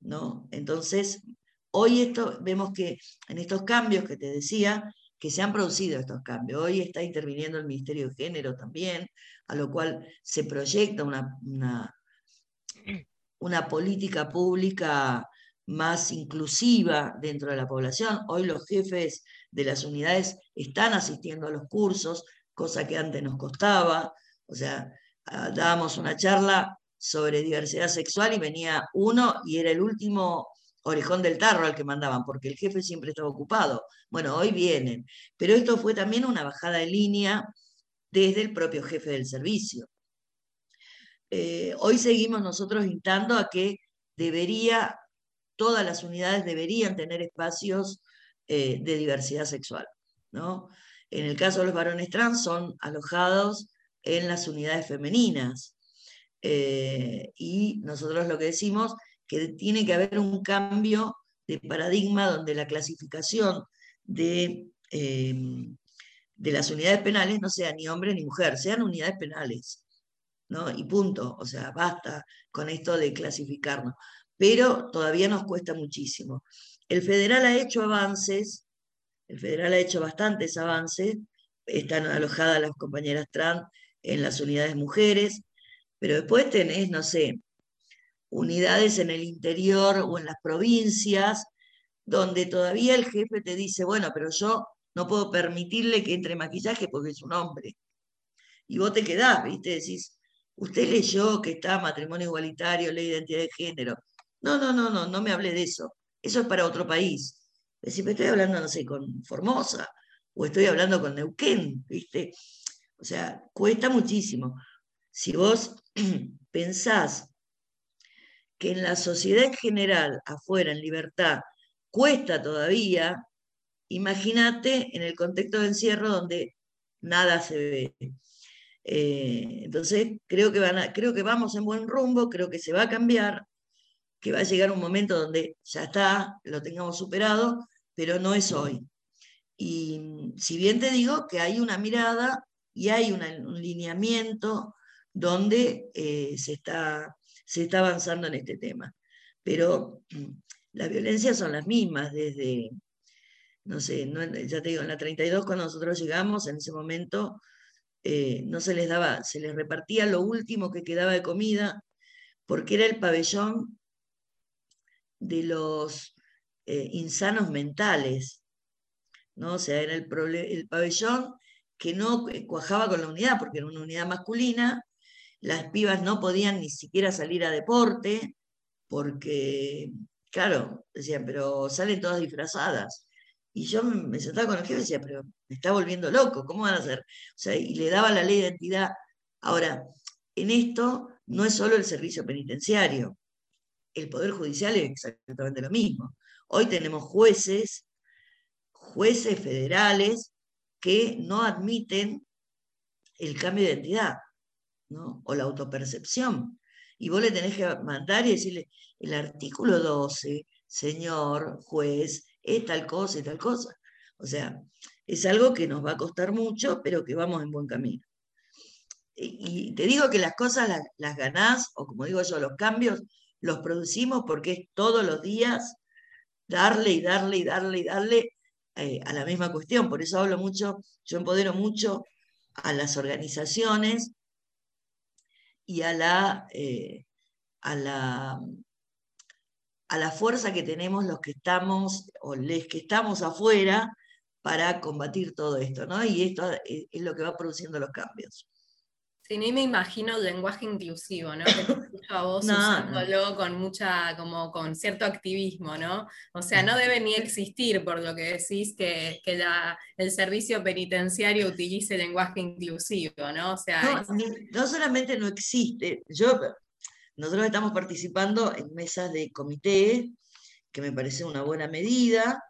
¿no? Entonces, hoy esto, vemos que en estos cambios que te decía, que se han producido estos cambios. Hoy está interviniendo el Ministerio de Género también, a lo cual se proyecta una, una, política pública más inclusiva dentro de la población. Hoy los jefes de las unidades están asistiendo a los cursos cosa que antes nos costaba. O sea, ah, dábamos una charla sobre diversidad sexual y venía uno y era el último orejón del tarro al que mandaban, porque el jefe siempre estaba ocupado. Bueno, hoy vienen. Pero esto fue también una bajada de línea desde el propio jefe del servicio. Eh, hoy seguimos nosotros instando a que debería, todas las unidades deberían tener espacios eh, de diversidad sexual. ¿no? En el caso de los varones trans son alojados en las unidades femeninas. Eh, y nosotros lo que decimos que tiene que haber un cambio de paradigma donde la clasificación de, em, de las unidades penales no sea ni hombre ni mujer, sean unidades penales. ¿no? Y punto. O sea, basta con esto de clasificarnos. Pero todavía nos cuesta muchísimo. El federal ha hecho avances, el federal ha hecho bastantes avances, están alojadas las compañeras trans en las unidades mujeres, pero después tenés, no sé, unidades en el interior o en las provincias, donde todavía el jefe te dice, bueno, pero yo no puedo permitirle que entre maquillaje porque es un hombre. Y vos te quedás, ¿viste? Decís, usted leyó que está matrimonio igualitario, ley de identidad de género. No, no, no, no, no me hable de eso. Eso es para otro país. Decís, me estoy hablando, no sé, con Formosa, o estoy hablando con Neuquén, ¿viste? O sea, cuesta muchísimo. Si vos pensás que en la sociedad en general, afuera, en libertad, cuesta todavía, imagínate en el contexto de encierro donde nada se ve. Eh, entonces, creo que, creo que vamos en buen rumbo, creo que se va a cambiar, que va a llegar un momento donde ya está, lo tengamos superado, pero no es hoy. Y si bien te digo que hay una mirada y hay un lineamiento donde eh, se está se está avanzando en este tema. Pero mm, las violencias son las mismas desde, no sé, ya te digo, en la 32 cuando nosotros llegamos, en ese momento eh, no se les daba, se les repartía lo último que quedaba de comida, porque era el pabellón de los eh, insanos mentales, ¿no? O sea, era el, el pabellón que no cuajaba con la unidad, porque era una unidad masculina, las pibas no podían ni siquiera salir a deporte, porque, claro, decían, pero salen todas disfrazadas. Y yo me sentaba con el jefe y decía, pero me está volviendo loco, ¿cómo van a hacer? O sea, y le daba la ley de identidad. Ahora, en esto no es solo el servicio penitenciario, el Poder Judicial es exactamente lo mismo. Hoy tenemos jueces, jueces federales que no admiten el cambio de identidad o la autopercepción. Y vos le tenés que mandar y decirle, el artículo 12, señor juez, es tal cosa y tal cosa. O sea, es algo que nos va a costar mucho, pero que vamos en buen camino. Y, te digo que las cosas las, ganás, o como digo yo, los cambios los producimos porque es todos los días darle y darle y darle y darle eh, a la misma cuestión. Por eso hablo mucho, yo empodero mucho a las organizaciones y a la, eh, a la, a la fuerza que tenemos los que estamos o les que estamos afuera para combatir todo esto, ¿no? Y esto es, lo que va produciendo los cambios. Sí, ni me imagino el lenguaje inclusivo, ¿no? Que te escucho a vos usándolo con mucha, como con cierto activismo, ¿no? O sea, no debe ni existir, por lo que decís, que, el servicio penitenciario utilice lenguaje inclusivo, ¿no? O sea, no, solamente no existe, yo, nosotros estamos participando en mesas de comité, que me parece una buena medida,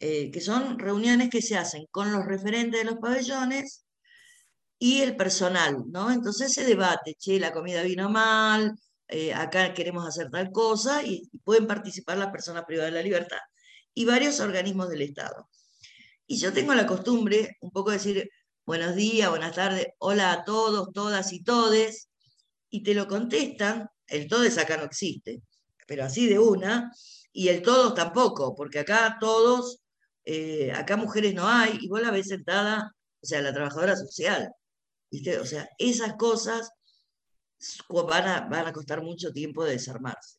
eh, que son reuniones que se hacen con los referentes de los pabellones y el personal, ¿no? Entonces se debate, che, la comida vino mal, eh, acá queremos hacer tal cosa, y, pueden participar las personas privadas de la libertad y varios organismos del Estado. Y yo tengo la costumbre un poco de decir buenos días, buenas tardes, hola a todos, todas y todes, y te lo contestan, el todes acá no existe, pero así de una, y el todos tampoco, porque acá todos, eh, acá mujeres no hay, y vos la ves sentada, o sea, la trabajadora social. O sea, esas cosas van a, van a costar mucho tiempo de desarmarse.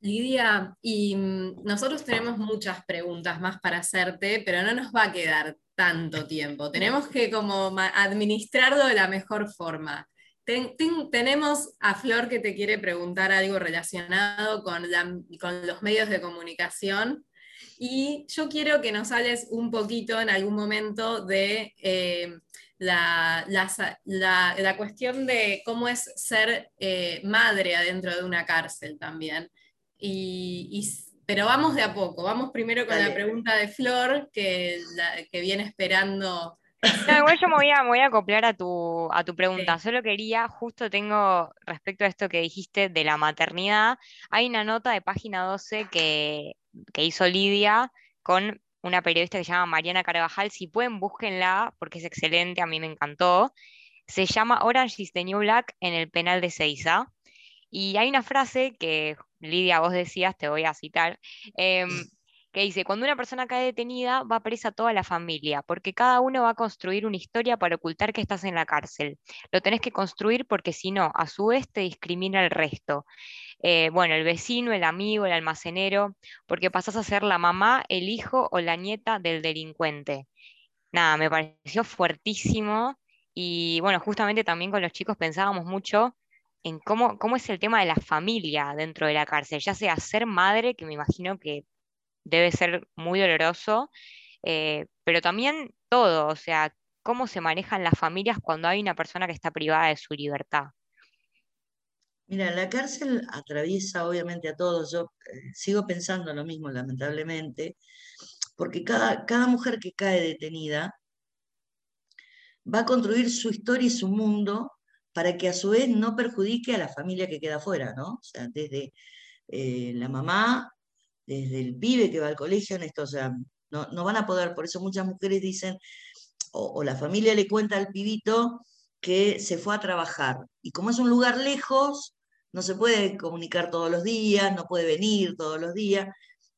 Lidia, y mm, nosotros tenemos muchas preguntas más para hacerte, pero no nos va a quedar tanto tiempo. Tenemos que como administrarlo de la mejor forma. tenemos a Flor que te quiere preguntar algo relacionado con, con los medios de comunicación. Y yo quiero que nos hables un poquito en algún momento de eh, la, la, cuestión de cómo es ser eh, madre adentro de una cárcel también. Y, pero vamos de a poco, vamos primero con la pregunta de Flor, que, que viene esperando. No, igual yo me voy a, voy a acoplar a tu, a tu pregunta. Solo quería, justo tengo respecto a esto que dijiste de la maternidad, hay una nota de página 12 que, que hizo Lidia con una periodista que se llama Mariana Carvajal. Si pueden, búsquenla porque es excelente, a mí me encantó. Se llama Orange is the New Black en el penal de Seiza. Y hay una frase que Lidia, vos decías, te voy a citar, em, que dice, cuando una persona cae detenida, va presa toda la familia, porque cada uno va a construir una historia para ocultar que estás en la cárcel. Lo tenés que construir porque si no, a su vez te discrimina el resto. Eh, bueno, el vecino, el amigo, el almacenero, porque pasás a ser la mamá, el hijo o la nieta del delincuente. Nada, me pareció fuertísimo y bueno, justamente también con los chicos pensábamos mucho en cómo, es el tema de la familia dentro de la cárcel, ya sea ser madre, que me imagino que debe ser muy doloroso, eh, pero también todo, o sea, cómo se manejan las familias cuando hay una persona que está privada de su libertad. Mira, la cárcel atraviesa obviamente a todos. Yo eh, sigo pensando lo mismo, lamentablemente, porque cada, cada mujer que cae detenida va a construir su historia y su mundo para que a su vez no perjudique a la familia que queda afuera, ¿no? O sea, desde eh, la mamá, desde el pibe que va al colegio, en esto, o sea, no, van a poder, por eso muchas mujeres dicen, o, la familia le cuenta al pibito que se fue a trabajar, y como es un lugar lejos, no se puede comunicar todos los días, no puede venir todos los días,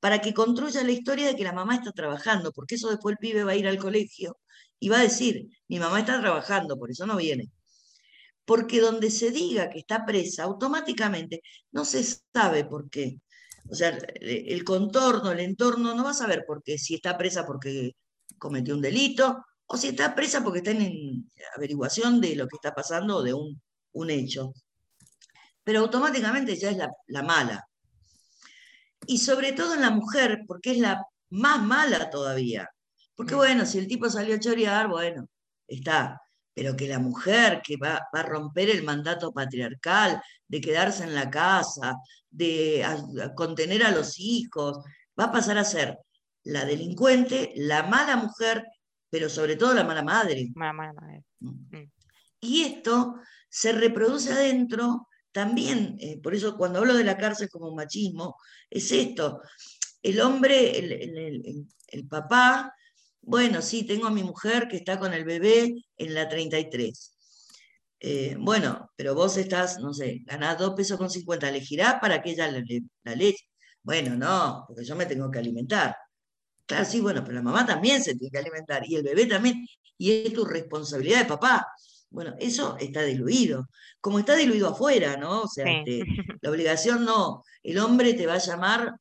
para que construya la historia de que la mamá está trabajando, porque eso después el pibe va a ir al colegio y va a decir, mi mamá está trabajando, por eso no viene porque donde se diga que está presa, automáticamente no se sabe por qué. O sea, el contorno, el entorno, no va a saber por qué, si está presa porque cometió un delito o si está presa porque está en averiguación de lo que está pasando o de un, hecho. Pero automáticamente ya es la, la mala. Y sobre todo en la mujer, porque es la más mala todavía. Porque mm. bueno, si el tipo salió a chorear, bueno, está pero que la mujer que va, a romper el mandato patriarcal, de quedarse en la casa, de contener a los hijos, va a pasar a ser la delincuente, la mala mujer, pero sobre todo la mala madre. Mm. Mm. Y esto se reproduce adentro también, eh, por eso cuando hablo de la cárcel como machismo, es esto, el hombre, el papá, bueno, sí, tengo a mi mujer que está con el bebé en la 33. Eh, bueno, pero vos estás, no sé, ganás 2 pesos con 50, ¿elegirás para que ella la, leche? Bueno, no, porque yo me tengo que alimentar. Claro, sí, bueno, pero la mamá también se tiene que alimentar y el bebé también, y es tu responsabilidad de papá. Bueno, eso está diluido, como está diluido afuera, ¿no? O sea, este, la obligación no, el hombre te va a llamar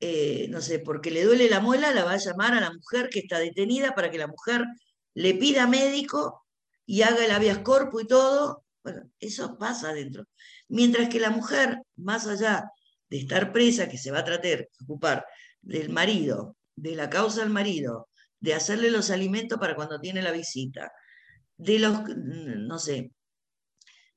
eh, no sé, porque le duele la muela, la va a llamar a la mujer que está detenida para que la mujer le pida médico y haga el habeas corpus y todo. Bueno, eso pasa adentro. Mientras que la mujer, más allá de estar presa, que se va a tratar, ocupar del marido, de la causa del marido, de hacerle los alimentos para cuando tiene la visita, de los, no sé,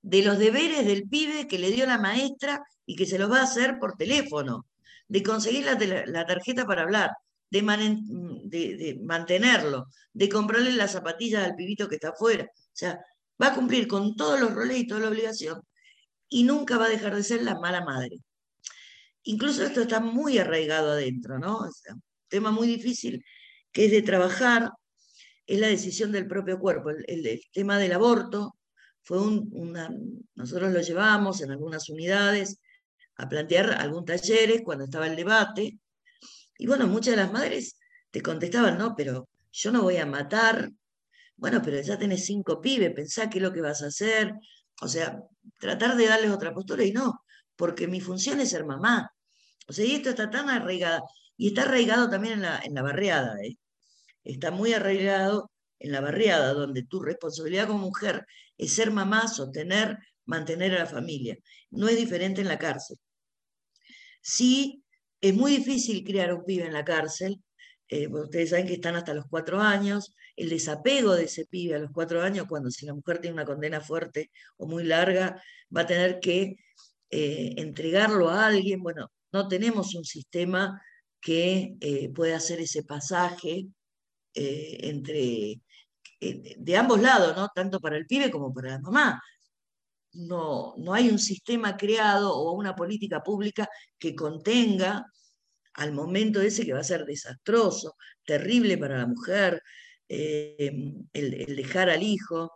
de los deberes del pibe que le dio la maestra y que se los va a hacer por teléfono de conseguir la, tarjeta para hablar, de, de, mantenerlo, de comprarle las zapatillas al pibito que está afuera. O sea, va a cumplir con todos los roles y toda la obligación y nunca va a dejar de ser la mala madre. Incluso esto está muy arraigado adentro, ¿no? Un tema muy difícil que es de trabajar, es la decisión del propio cuerpo. El, tema del aborto fue un, una, nosotros lo llevamos en algunas unidades, a plantear algún talleres cuando estaba el debate. Y bueno, muchas de las madres te contestaban, no, pero yo no voy a matar. Bueno, pero ya tenés cinco pibes, pensá qué es lo que vas a hacer. O sea, tratar de darles otra postura y no, porque mi función es ser mamá. O sea, y esto está tan arraigado, y está arraigado también en la, en la barriada, ¿eh? Está muy arraigado en la barriada, donde tu responsabilidad como mujer es ser mamá, sostener, mantener a la familia. No es diferente en la cárcel. Sí, es muy difícil criar un pibe en la cárcel. Eh, ustedes saben que están hasta los cuatro años. El desapego de ese pibe a los cuatro años, cuando si la mujer tiene una condena fuerte o muy larga, va a tener que eh, entregarlo a alguien. Bueno, no tenemos un sistema que eh, pueda hacer ese pasaje entre de ambos lados, ¿no? tanto para el pibe como para la mamá no, no hay un sistema creado o una política pública que contenga al momento ese que va a ser desastroso, terrible para la mujer, eh, el, dejar al hijo.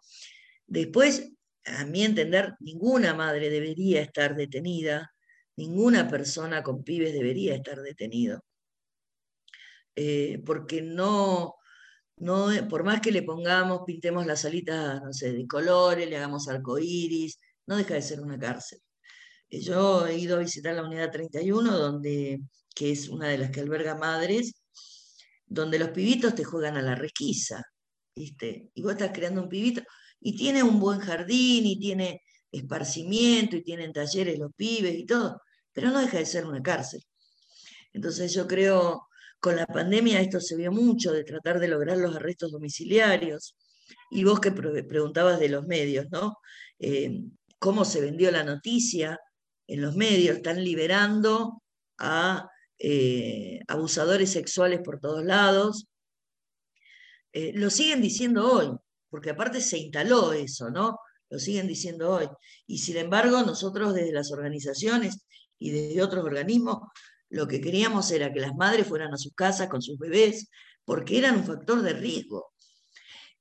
Después, a mi entender, ninguna madre debería estar detenida, ninguna persona con pibes debería estar detenido. Eh, porque no, no, por más que le pongamos, pintemos las alitas, no sé, de colores, le hagamos arcoíris, no deja de ser una cárcel. Eh, yo he ido a visitar la unidad 31, donde, que es una de las que alberga madres, donde los pibitos te juegan a la requisa. Y vos estás creando un pibito, y tiene un buen jardín, y tiene esparcimiento, y tienen talleres los pibes y todo, pero no deja de ser una cárcel. Entonces yo creo, con la pandemia esto se vio mucho, de tratar de lograr los arrestos domiciliarios, y vos que preguntabas de los medios, ¿no? Eh, cómo se vendió la noticia en los medios, están liberando a eh, abusadores sexuales por todos lados. Eh, lo siguen diciendo hoy, porque aparte se instaló eso, ¿no? Lo siguen diciendo hoy. Y sin embargo, nosotros desde las organizaciones y desde otros organismos, lo que queríamos era que las madres fueran a sus casas con sus bebés, porque eran un factor de riesgo.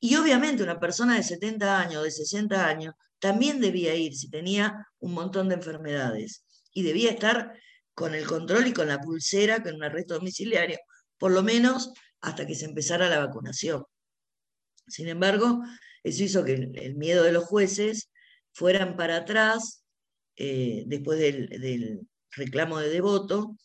Y obviamente una persona de 70 años, de 60 años, también debía ir si tenía un montón de enfermedades y debía estar con el control y con la pulsera, con un arresto domiciliario, por lo menos hasta que se empezara la vacunación. Sin embargo, eso hizo que el, miedo de los jueces fueran para atrás eh, después del, reclamo de devoto,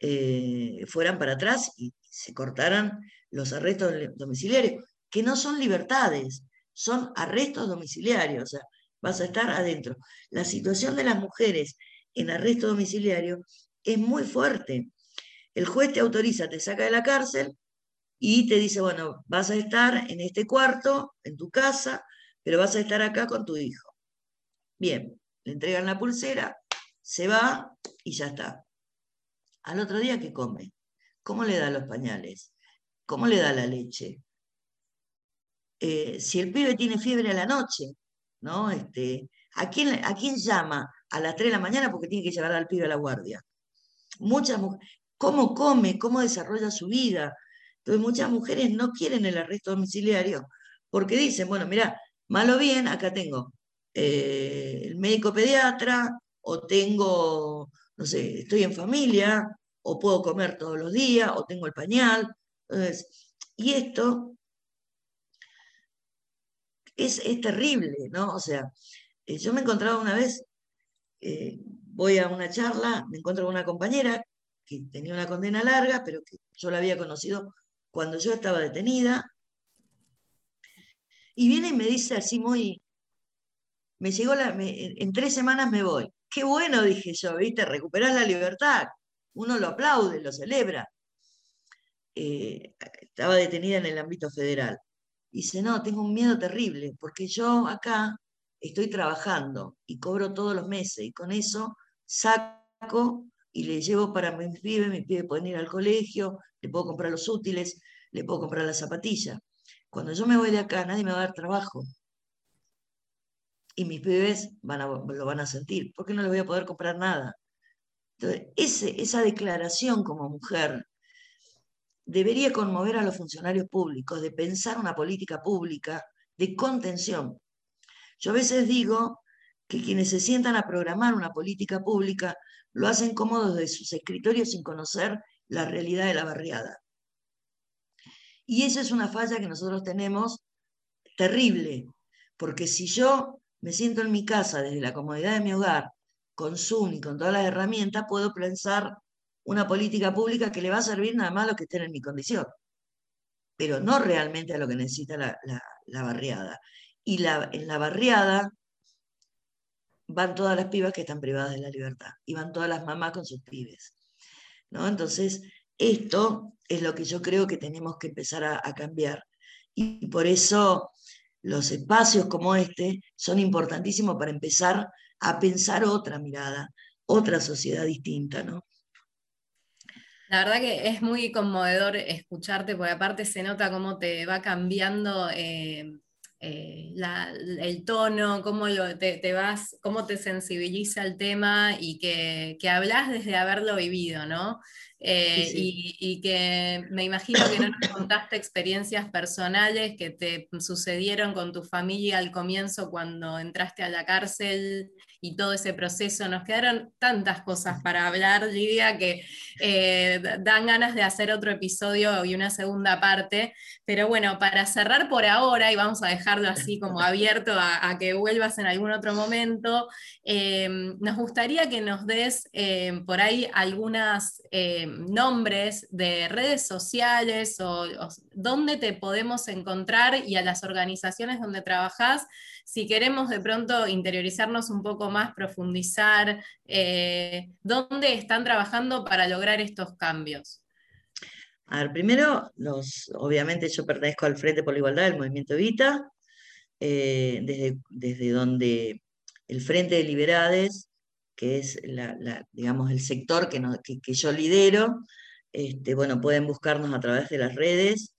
eh, fueran para atrás y se cortaran los arrestos domiciliarios, que no son libertades, son arrestos domiciliarios. O sea, vas a estar adentro. La situación de las mujeres en arresto domiciliario es muy fuerte. El juez te autoriza, te saca de la cárcel y te dice, bueno, vas a estar en este cuarto, en tu casa, pero vas a estar acá con tu hijo. Bien, le entregan la pulsera, se va y ya está. Al otro día, ¿qué come? ¿Cómo le da los pañales? ¿Cómo le da la leche? Eh, si el pibe tiene fiebre a la noche, ¿no? Este, ¿a, quién, ¿A quién llama a las 3 de la mañana porque tiene que llevar al pibe a la guardia? Muchas ¿Cómo come? ¿Cómo desarrolla su vida? Entonces muchas mujeres no quieren el arresto domiciliario porque dicen, bueno, mira, malo bien, acá tengo eh, el médico pediatra o tengo, no sé, estoy en familia o puedo comer todos los días o tengo el pañal. Entonces, y esto es, terrible, ¿no? O sea, eh, yo me encontraba una vez, eh, voy a una charla, me encuentro con una compañera que tenía una condena larga, pero que yo la había conocido cuando yo estaba detenida, y viene y me dice así muy, me llegó la, en tres semanas me voy. Qué bueno, dije yo, ¿viste? Recuperás la libertad. Uno lo aplaude, lo celebra. Eh, estaba detenida en el ámbito federal dice, no, tengo un miedo terrible, porque yo acá estoy trabajando y cobro todos los meses y con eso saco y le llevo para mis pibes, mis pibes pueden ir al colegio, le puedo comprar los útiles, le puedo comprar la zapatilla. Cuando yo me voy de acá, nadie me va a dar trabajo. Y mis van lo van a sentir, porque no les voy a poder comprar nada. Entonces, esa declaración como mujer debería conmover a los funcionarios públicos de pensar una política pública de contención. Yo a veces digo que quienes se sientan a programar una política pública lo hacen cómodos de sus escritorios sin conocer la realidad de la barriada. Y esa es una falla que nosotros tenemos terrible, porque si yo me siento en mi casa desde la comodidad de mi hogar, con Zoom y con todas las herramientas, puedo pensar una política pública que le va a servir nada más a los que estén en mi condición, pero no realmente a lo que necesita la, barriada. Y en la barriada van todas las pibas que están privadas de la libertad y van todas las mamás con sus pibes. ¿no? Entonces, esto es lo que yo creo que tenemos que empezar a cambiar. Y por eso los espacios como este son importantísimos para empezar a pensar otra mirada, otra sociedad distinta, ¿no? La verdad que es muy conmovedor escucharte, porque aparte se nota cómo te va cambiando eh, eh, el tono, cómo te, vas, cómo te sensibiliza el tema y que, que hablas desde haberlo vivido, ¿no? Eh, y, que me imagino que no nos contaste experiencias personales que te sucedieron con tu familia al comienzo cuando entraste a la cárcel y todo ese proceso. Nos quedaron tantas cosas para hablar, Lidia, que eh, dan ganas de hacer otro episodio y una segunda parte. Pero bueno, para cerrar por ahora, y vamos a dejarlo así como abierto a, que vuelvas en algún otro momento, eh, nos gustaría que nos des por ahí algunas nombres de redes sociales o, dónde te podemos encontrar y a las organizaciones donde trabajas, si queremos de pronto interiorizarnos un poco más, profundizar, eh, dónde están trabajando para lograr estos cambios. A ver, primero, los, obviamente yo pertenezco al Frente por la Igualdad del Movimiento Evita, eh, desde, desde donde el Frente de Liberades que es digamos, el sector que, que, yo lidero. Este, bueno, pueden buscarnos a través de las redes.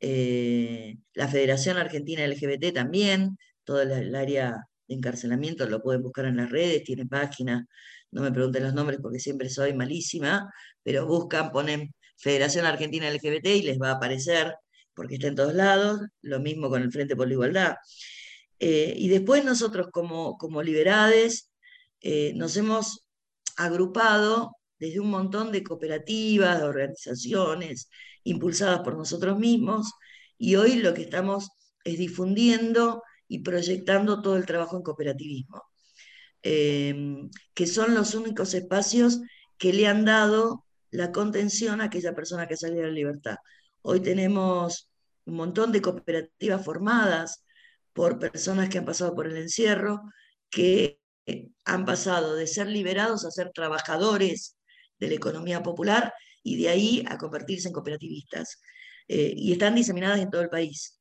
Eh, la Federación Argentina LGBT también, todo el, área de encarcelamiento lo pueden buscar en las redes, tiene página, no me pregunten los nombres porque siempre soy malísima, pero buscan, ponen Federación Argentina LGBT y les va a aparecer, porque está en todos lados, lo mismo con el Frente por la Igualdad. Eh, y después nosotros como, como liberades eh, nos hemos agrupado desde un montón de cooperativas, de organizaciones impulsadas por nosotros mismos, y hoy lo que estamos es difundiendo y proyectando todo el trabajo en cooperativismo, em, que son los únicos espacios que le han dado la contención a aquella persona que salió de la libertad. Hoy tenemos un montón de cooperativas formadas por personas que han pasado por el encierro, que han pasado de ser liberados a ser trabajadores de la economía popular y de ahí a convertirse en cooperativistas. Eh, y están diseminadas en todo el país.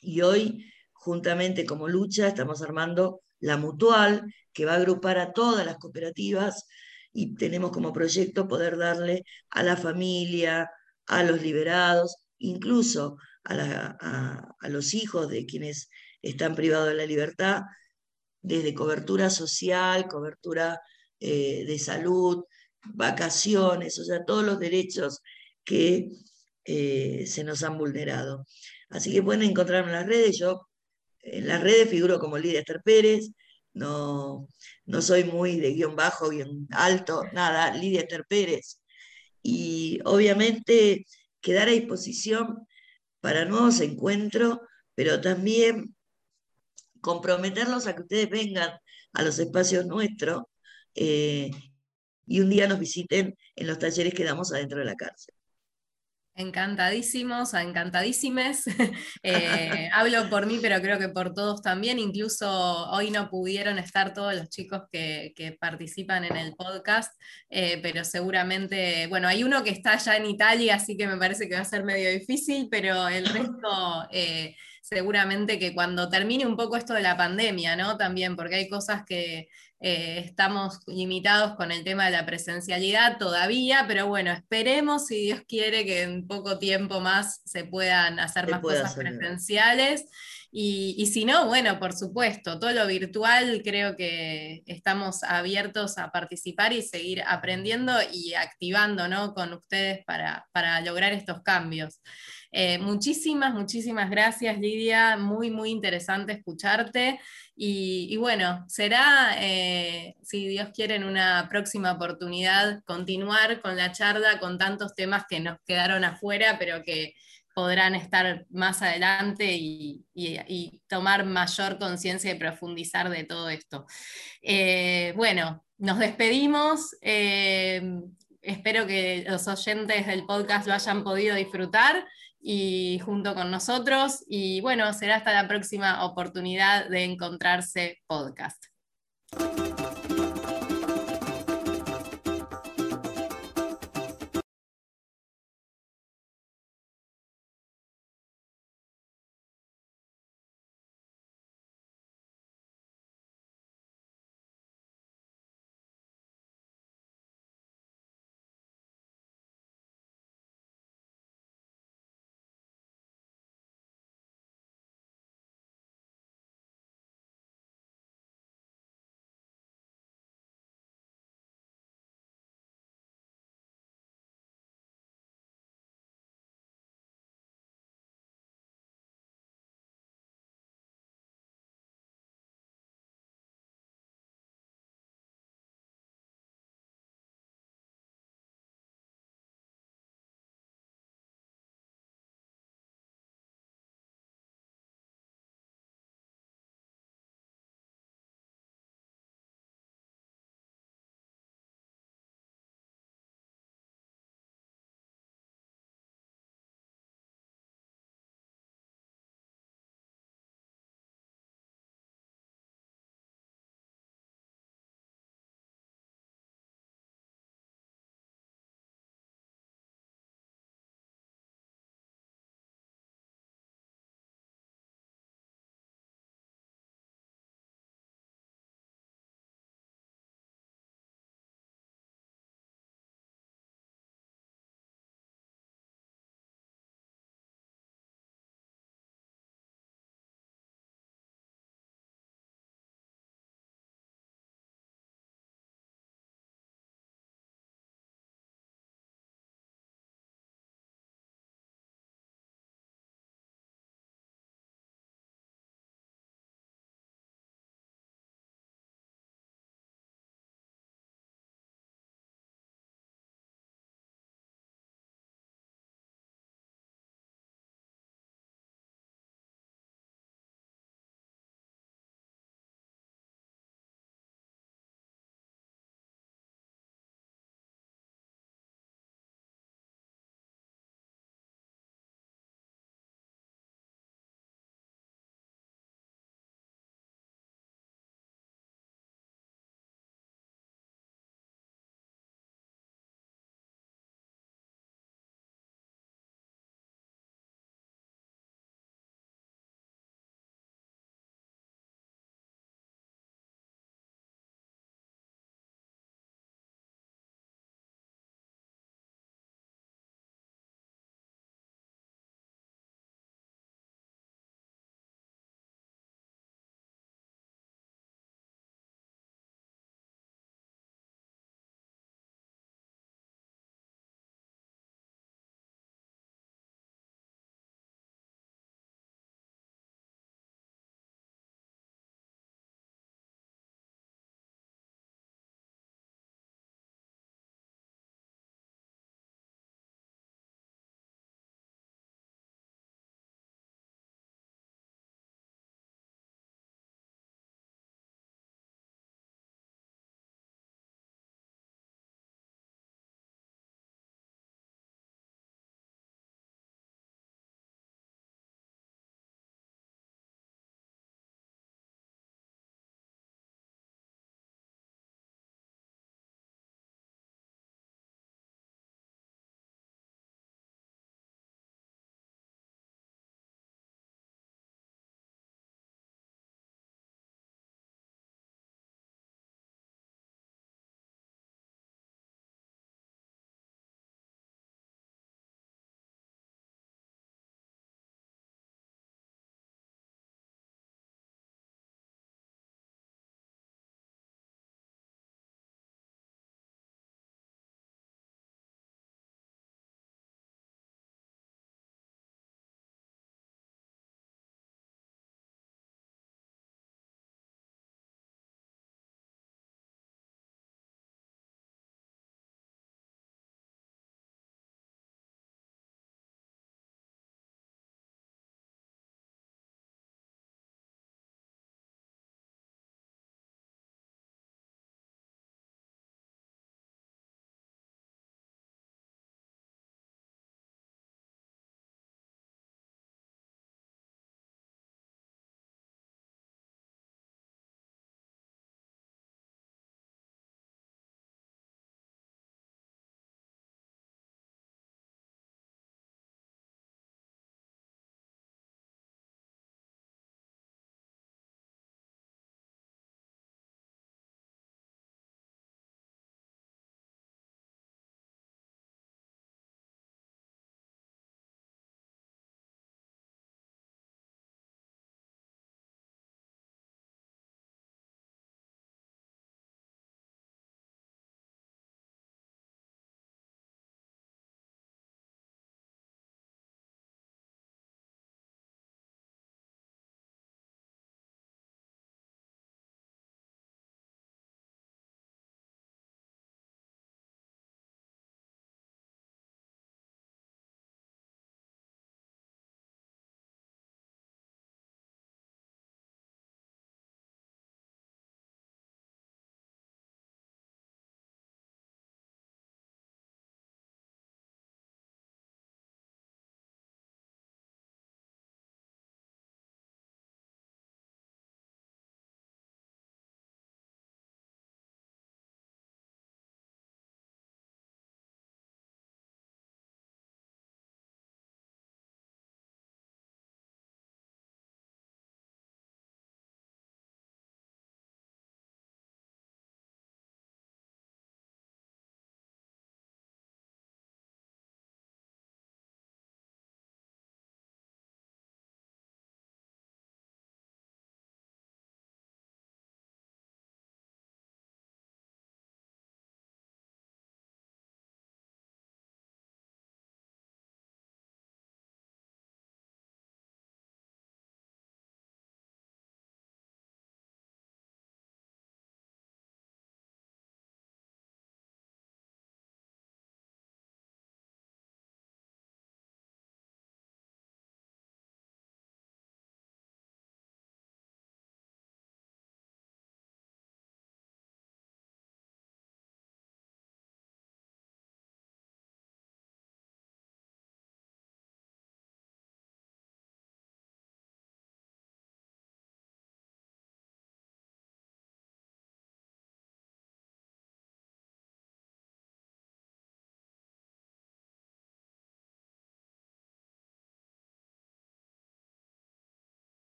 Y hoy, juntamente como lucha, estamos armando la mutual, que va a agrupar a todas las cooperativas y tenemos como proyecto poder darle a la familia, a los liberados, incluso a los hijos de quienes están privados de la libertad, desde cobertura social, cobertura eh, de salud, vacaciones, o sea, todos los derechos que eh, se nos han vulnerado. Así que pueden encontrarme en las redes, yo en las redes figuro como Lidia Esther Pérez, no, no soy muy de guion bajo, guion alto, nada, Lidia Esther Pérez. Y obviamente quedar a disposición para nuevos encuentros, pero también comprometerlos a que ustedes vengan a los espacios nuestros eh, y un día nos visiten en los talleres que damos adentro de la cárcel. Encantadísimos, encantadísimes. Eh, hablo por mí, pero creo que por todos también. Incluso hoy no pudieron estar todos los chicos que, participan en el podcast, eh, pero seguramente, bueno, hay uno que está ya en Italia, así que me parece que va a ser medio difícil, pero el resto seguramente que cuando termine un poco esto de la pandemia, ¿no? También, porque hay cosas que eh, estamos limitados con el tema de la presencialidad todavía, pero bueno, esperemos, si Dios quiere, que en poco tiempo más se puedan hacer más cosas presenciales. Y, si no, bueno, por supuesto, todo lo virtual creo que estamos abiertos a participar y seguir aprendiendo y activando ¿no? con ustedes para, para lograr estos cambios. Eh, muchísimas, muchísimas gracias, Lidia. Muy, muy interesante escucharte. Y, bueno, será, eh, si Dios quiere, en una próxima oportunidad continuar con la charla con tantos temas que nos quedaron afuera, pero que podrán estar más adelante y, tomar mayor conciencia y profundizar de todo esto. Eh, bueno, nos despedimos. Espero que los oyentes del podcast lo hayan podido disfrutar y junto con nosotros. Y bueno, será hasta la próxima oportunidad de encontrarse podcast.